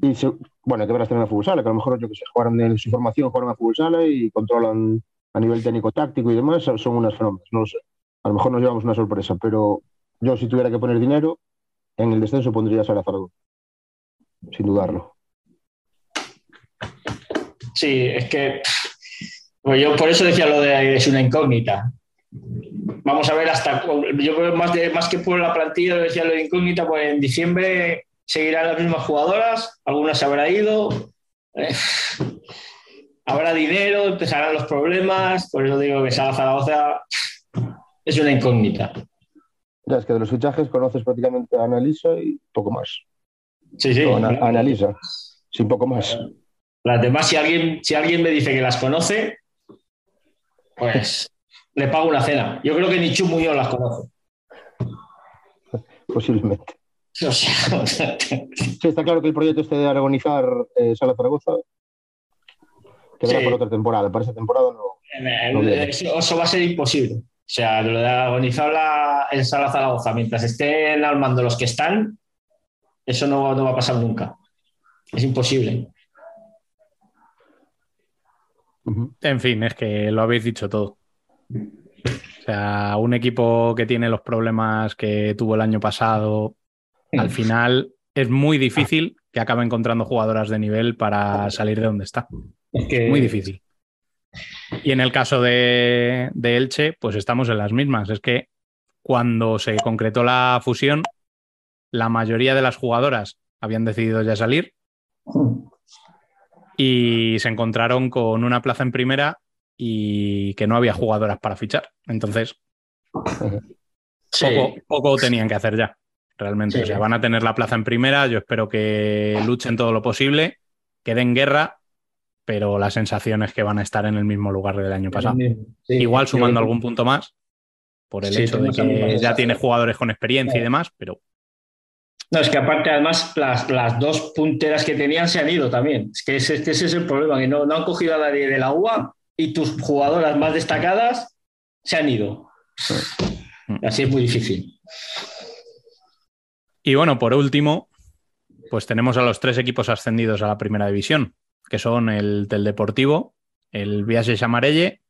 Y se- bueno, hay que también en la fútbol sala, que a lo mejor yo que sé, jugaron en su formación, jugaron a fútbol sala y controlan a nivel técnico táctico y demás, son son unas fenómenos, no lo sé. A lo mejor nos llevamos una sorpresa, pero yo si tuviera que poner dinero, en el descenso pondría a Sara Zaragoza, sin dudarlo. Sí, es que pues yo por eso decía lo de es una incógnita. Vamos a ver hasta yo creo más de más que por la plantilla decía lo de incógnita, pues en diciembre seguirán las mismas jugadoras, algunas se habrá ido, eh, habrá dinero, empezarán los problemas, por eso digo que Sala Zaragoza es una incógnita. Ya es que de los fichajes conoces prácticamente a Analisa y poco más. Sí, sí. No, Ana- Analisa, sin poco más. Las demás, si alguien, si alguien me dice que las conoce, pues le pago una cena. Yo creo que ni Chu Muñoz las conoce. Posiblemente. O sea, Sí, está claro que el proyecto este de aragonizar eh, Sala Zaragoza quedará Sí. por otra temporada. Para esa temporada no. eso, eso va a ser imposible. O sea, lo de agonizar la, el Sala Zaragoza mientras estén al mando los que están, eso no, no va a pasar nunca. Es imposible. En fin, es que lo habéis dicho todo. O sea, un equipo que tiene los problemas que tuvo el año pasado, al final es muy difícil que acabe encontrando jugadoras de nivel para salir de donde está. Es que, Muy difícil. Y en el caso de, de Elche, pues estamos en las mismas. Es que cuando se concretó la fusión, la mayoría de las jugadoras habían decidido ya salir y se encontraron con una plaza en primera y que no había jugadoras para fichar. Entonces, Sí. poco, poco tenían que hacer ya, realmente. Sí. O sea, van a tener la plaza en primera. Yo espero que luchen todo lo posible, que den guerra, pero la sensación es que van a estar en el mismo lugar del año pasado. Sí. Igual sumando algún punto más, por el hecho de que ya tiene jugadores con experiencia y demás, pero No, es que aparte, además, las, las dos punteras que tenían se han ido también. Es que ese, es que ese es el problema, que no, no han cogido a nadie de la UA y tus jugadoras más destacadas se han ido. Así es muy difícil. Y bueno, por último, pues tenemos a los tres equipos ascendidos a la primera división, que son el del Deportivo, el Viajes Amarelle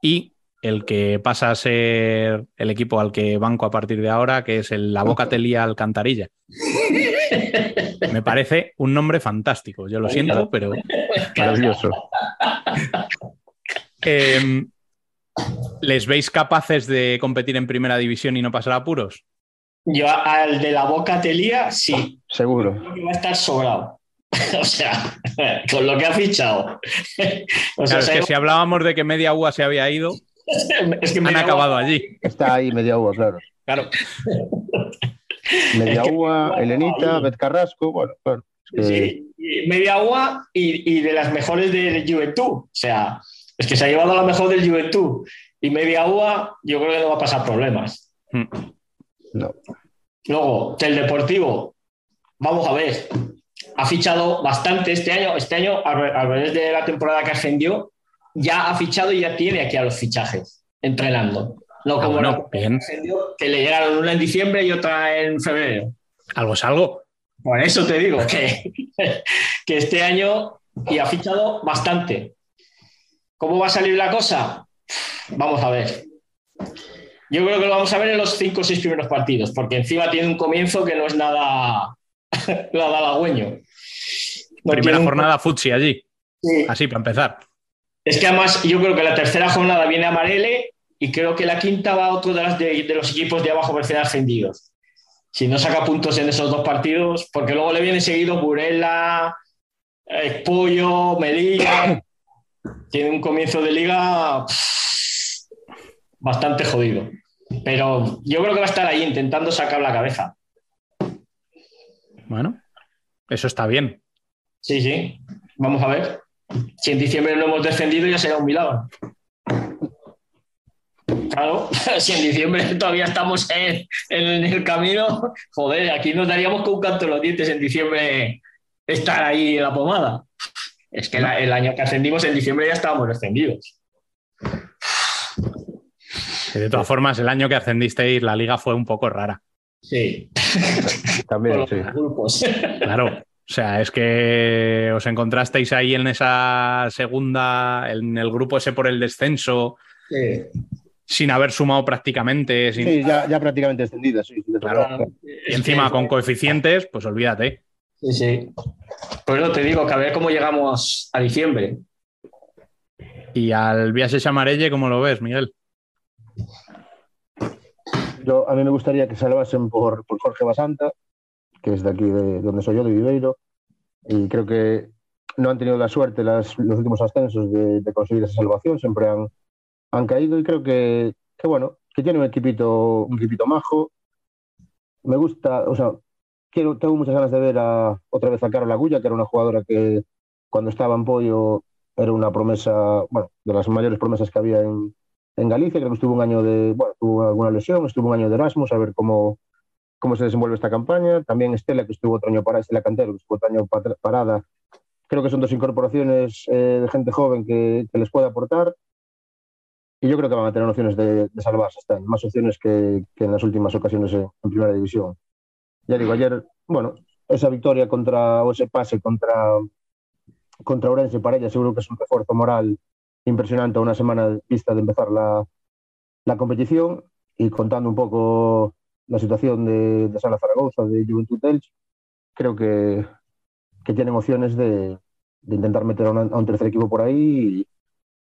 y el que pasa a ser el equipo al que banco a partir de ahora, que es el La Boca Telía Alcantarilla. Me parece un nombre fantástico, yo lo siento, pero Maravilloso. eh, ¿les veis capaces de competir en primera división y no pasar apuros? Yo al de la boca telía, sí, Seguro. creo que va a estar sobrado. o sea, con lo que ha fichado. o sea, es que si hablábamos de que media UA se había ido, es que han acabado allí. Está ahí media UA, claro. Claro. Media UA, Elenita, Bet Carrasco, bueno, claro. Sí, media agua y, de las mejores de Juventud. O sea, es que se ha llevado a la mejor del Juventud y media agua, yo creo que no va a pasar problemas. Hmm. No. Luego, el Deportivo, vamos a ver, ha fichado bastante este año. Este año, al revés de la temporada que ascendió, ya ha fichado y ya tiene aquí a los fichajes entrenando. No ah, como no, que le llegaron una en diciembre y otra en febrero. Algo es algo. Por eso te digo que, que este año y ha fichado bastante. ¿Cómo va a salir la cosa? Vamos a ver. Yo creo que lo vamos a ver en los cinco o seis primeros partidos, porque encima tiene un comienzo que no es nada, nada halagüeño. Primera jornada futsi allí. Así, para empezar. Es que además yo creo que la tercera jornada viene a Marele y creo que la quinta va a otro de, las de, los equipos de abajo recién ascendidos si no saca puntos en esos dos partidos, porque luego le viene seguido Burela, Espollo, Melilla. Tiene un comienzo de liga bastante jodido. Pero yo creo que va a estar ahí intentando sacar la cabeza. Bueno, eso está bien. Sí, sí. Vamos a ver. Si en diciembre no hemos descendido, ya será un milagro. Claro, si en diciembre todavía estamos en, el camino, joder, aquí nos daríamos con un canto en los dientes en diciembre estar ahí en la pomada. Es que el año que ascendimos en diciembre ya estábamos descendidos. De todas formas, el año que ascendisteis, la liga fue un poco rara. Sí. También, sí. Claro. O sea, es que os encontrasteis ahí en esa segunda, en el grupo ese por el descenso. Sí sin haber sumado prácticamente. Sí, ya, prácticamente extendida, sí. Y encima con coeficientes, pues olvídate. Sí, sí. Pues no te digo que a ver cómo llegamos a diciembre. ¿Y al viaje Chamarelle cómo lo ves, Miguel? Yo, a mí me gustaría que salvasen por, por Jorge Basanta, que es de aquí, de, donde soy yo, de Viveiro, y creo que no han tenido la suerte las, los últimos ascensos de, de conseguir esa salvación, siempre han, han caído y creo que, bueno, que tiene un equipito, un equipito majo. Me gusta, o sea, quiero, tengo muchas ganas de ver a, otra vez a Carol Agulla, que era una jugadora que cuando estaba en Pollo era una promesa, bueno, de las mayores promesas que había en, en Galicia. Creo que estuvo un año de, bueno, tuvo alguna lesión, estuvo un año de Erasmus, a ver cómo, cómo se desenvuelve esta campaña. También Estela, que estuvo otro año parada, Estela Cantero, que estuvo otro año parada. Creo que son dos incorporaciones eh, de gente joven que, que les puede aportar y yo creo que van a tener opciones de, salvarse, están más opciones que, en las últimas ocasiones en, primera división. Ya digo, ayer, bueno, esa victoria contra, o ese pase contra, contra Orense para ella seguro que es un refuerzo moral impresionante a una semana vista de empezar la, la competición y contando un poco la situación de, de Sala Zaragoza, de Juventud Elche, creo que, que tienen opciones de, de intentar meter a, un tercer equipo por ahí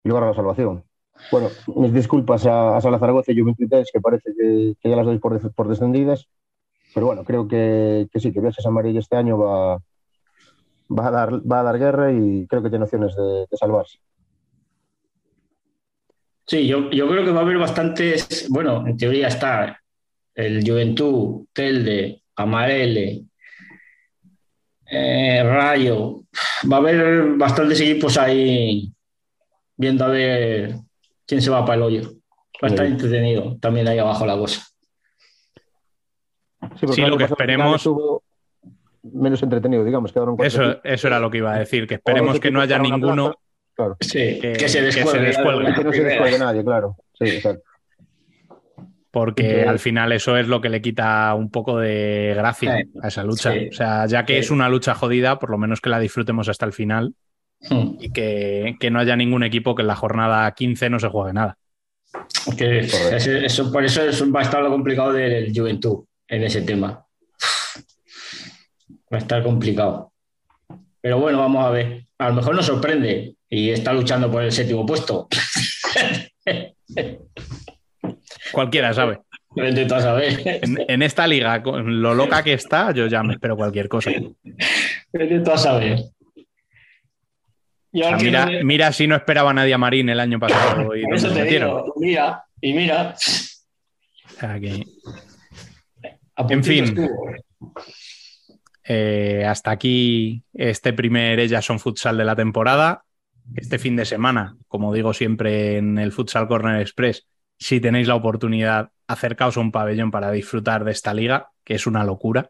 y lograr la salvación. Bueno, mis disculpas a, a Sala Zaragoza y Juventud que parece que, ya las doy por, por descendidas, pero bueno, creo que, que sí, que Viajes Amarillo este año va, va, a dar, va a dar guerra y creo que tiene opciones de, salvarse. Sí, yo, yo, creo que va a haber bastantes, bueno, en teoría está el Juventud, Telde, Amarele, eh, Rayo, va a haber bastantes equipos ahí viendo a ver quién se va para el hoyo. Va a estar entretenido también ahí abajo la cosa. Sí, lo que esperemos. Menos entretenido, digamos. eso, eso era lo que iba a decir, que esperemos que no haya ninguno que, se descuelgue. Que, no se descuelgue nadie, claro. Sí, exacto. Porque al final eso es lo que le quita un poco de gracia a esa lucha. o sea, ya que es una lucha jodida, por lo menos que la disfrutemos hasta el final. Hmm. y que, no haya ningún equipo que en la jornada 15 no se juegue nada. eso, por eso va a estar lo complicado del Juventud en ese tema. Va a estar complicado. Pero bueno, vamos a ver. A lo mejor nos sorprende y está luchando por el séptimo puesto. Cualquiera sabe. Saber. En, en esta liga, con lo loca que está, yo ya me espero cualquier cosa. Tú a saber. Y O sea, mira, mira si no esperaba nadie a Marín el año pasado y por eso te digo, mira, y mira. O sea que, a En fin. eh, hasta aquí este primer Ellas son futsal de la temporada. Este fin de semana, como digo siempre en el Futsal Corner Express, si tenéis la oportunidad, acercaos a un pabellón para disfrutar de esta liga, que es una locura.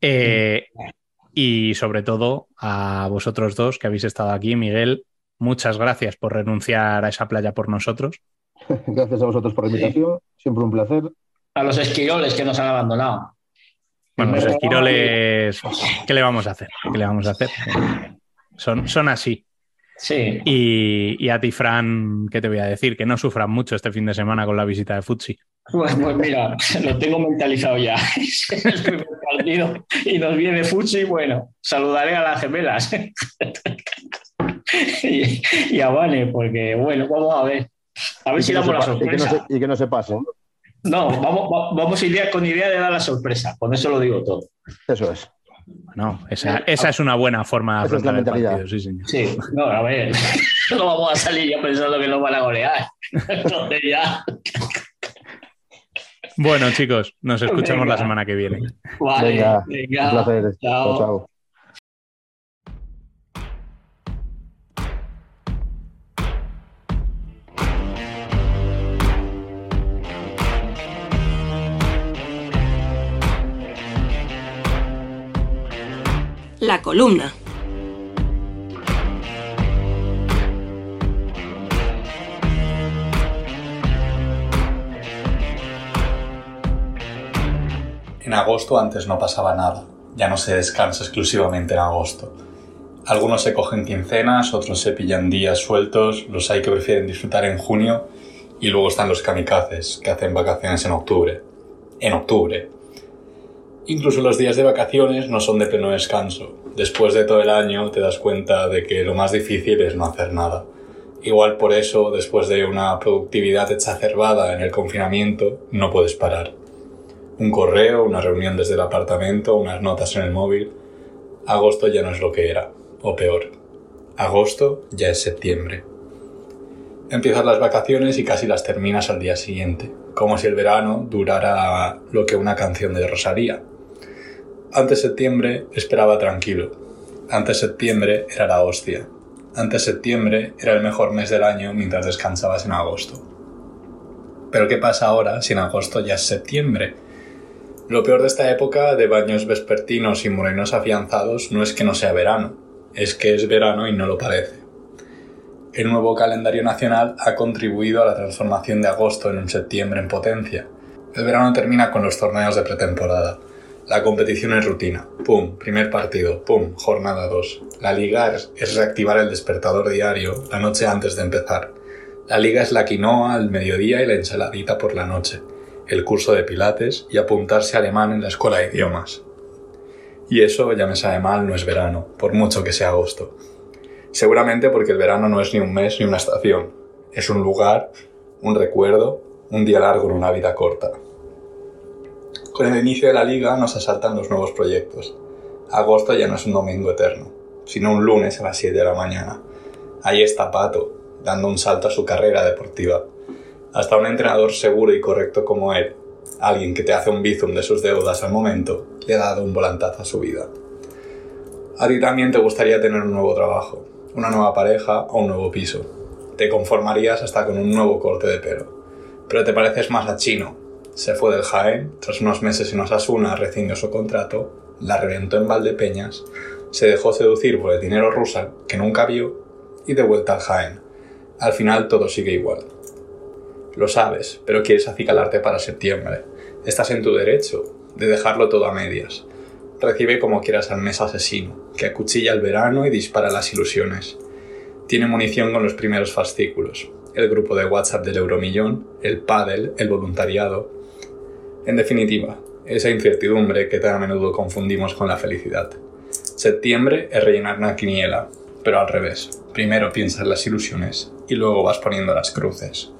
Eh, y sobre todo a vosotros dos que habéis estado aquí, Miguel, muchas gracias por renunciar a esa playa por nosotros. Gracias a vosotros por la invitación. Siempre un placer. A los esquiroles que nos han abandonado. Bueno, los esquiroles, ¿qué le vamos a hacer? ¿Qué le vamos a hacer? Son, son así. Sí. Y, y a ti, Fran, ¿qué te voy a decir? Que no sufran mucho este fin de semana con la visita de Futsi. Pues, pues mira, lo tengo mentalizado ya. Es partido y nos viene Fuchi. Bueno, saludaré a las gemelas y, y a Vane, porque bueno, vamos a ver. A ver Y si que no damos la pa- y que no sorpresa. se- y que no se pasen. No, vamos, va- vamos idea, con idea de dar la sorpresa. Con eso lo digo todo. Eso es. No, esa, esa es una buena forma de Esa es la afrontar el partido, sí, señor. Sí, no, a ver, no vamos a salir ya pensando que nos van a golear. Entonces ya, Bueno, chicos, nos escuchamos Venga. la semana que viene. vale, Venga, venga, Un placer. chao. chao. La columna. En agosto antes no pasaba nada, ya no se descansa exclusivamente en agosto. Algunos se cogen quincenas, otros se pillan días sueltos, los hay que prefieren disfrutar en junio y luego están los kamikazes que hacen vacaciones en octubre. En octubre. Incluso los días de vacaciones no son de pleno descanso. Después de todo el año te das cuenta de que lo más difícil es no hacer nada. Igual por eso, después de una productividad exacerbada en el confinamiento, no puedes parar un correo, una reunión desde el apartamento, unas notas en el móvil. Agosto ya no es lo que era, o peor. Agosto ya es septiembre. Empiezas las vacaciones y casi las terminas al día siguiente, como si el verano durara lo que una canción de Rosalía. Antes septiembre esperaba tranquilo. Antes septiembre era la hostia. Antes septiembre era el mejor mes del año mientras descansabas en agosto. Pero ¿qué pasa ahora si en agosto ya es septiembre? Lo peor de esta época de baños vespertinos y morenos afianzados no es que no sea verano, es que es verano y no lo parece. El nuevo calendario nacional ha contribuido a la transformación de agosto en un septiembre en potencia. El verano termina con los torneos de pretemporada. La competición es rutina. Pum, primer partido. Pum, jornada 2. La liga es reactivar el despertador diario la noche antes de empezar. La liga es la quinoa al mediodía y la ensaladita por la noche el curso de pilates y apuntarse alemán en la escuela de idiomas. Y eso, ya me sabe mal, no es verano, por mucho que sea agosto. Seguramente porque el verano no es ni un mes ni una estación. Es un lugar, un recuerdo, un día largo en una vida corta. Con el inicio de la liga nos asaltan los nuevos proyectos. Agosto ya no es un domingo eterno, sino un lunes a las 7 de la mañana. Ahí está Pato, dando un salto a su carrera deportiva. Hasta un entrenador seguro y correcto como él, alguien que te hace un bizum de sus deudas al momento, le ha dado un volantazo a su vida. A ti también te gustaría tener un nuevo trabajo, una nueva pareja o un nuevo piso. Te conformarías hasta con un nuevo corte de pelo. Pero te pareces más a Chino. Se fue del Jaén, tras unos meses en Osasuna recibió su contrato, la reventó en Valdepeñas, se dejó seducir por el dinero rusa que nunca vio y de vuelta al Jaén. Al final todo sigue igual. Lo sabes, pero quieres acicalarte para septiembre. Estás en tu derecho de dejarlo todo a medias. Recibe como quieras al mes asesino, que acuchilla el verano y dispara las ilusiones. Tiene munición con los primeros fascículos, el grupo de WhatsApp del Euromillón, el pádel, el voluntariado. En definitiva, esa incertidumbre que tan a menudo confundimos con la felicidad. Septiembre es rellenar una quiniela, pero al revés. Primero piensas las ilusiones y luego vas poniendo las cruces.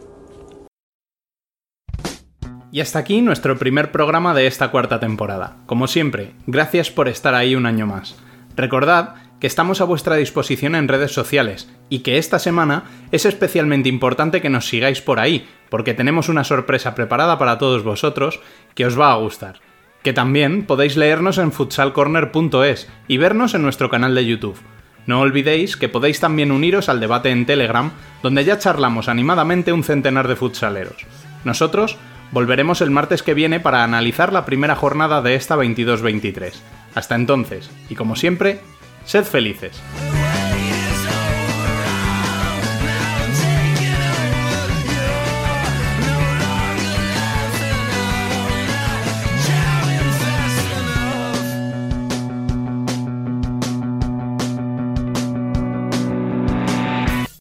Y hasta aquí nuestro primer programa de esta cuarta temporada. Como siempre, gracias por estar ahí un año más. Recordad que estamos a vuestra disposición en redes sociales y que esta semana es especialmente importante que nos sigáis por ahí, porque tenemos una sorpresa preparada para todos vosotros que os va a gustar. Que también podéis leernos en futsalcorner.es y vernos en nuestro canal de YouTube. No olvidéis que podéis también uniros al debate en Telegram, donde ya charlamos animadamente un centenar de futsaleros. Nosotros volveremos el martes que viene para analizar la primera jornada de esta 22-23. Hasta entonces, y como siempre, sed felices.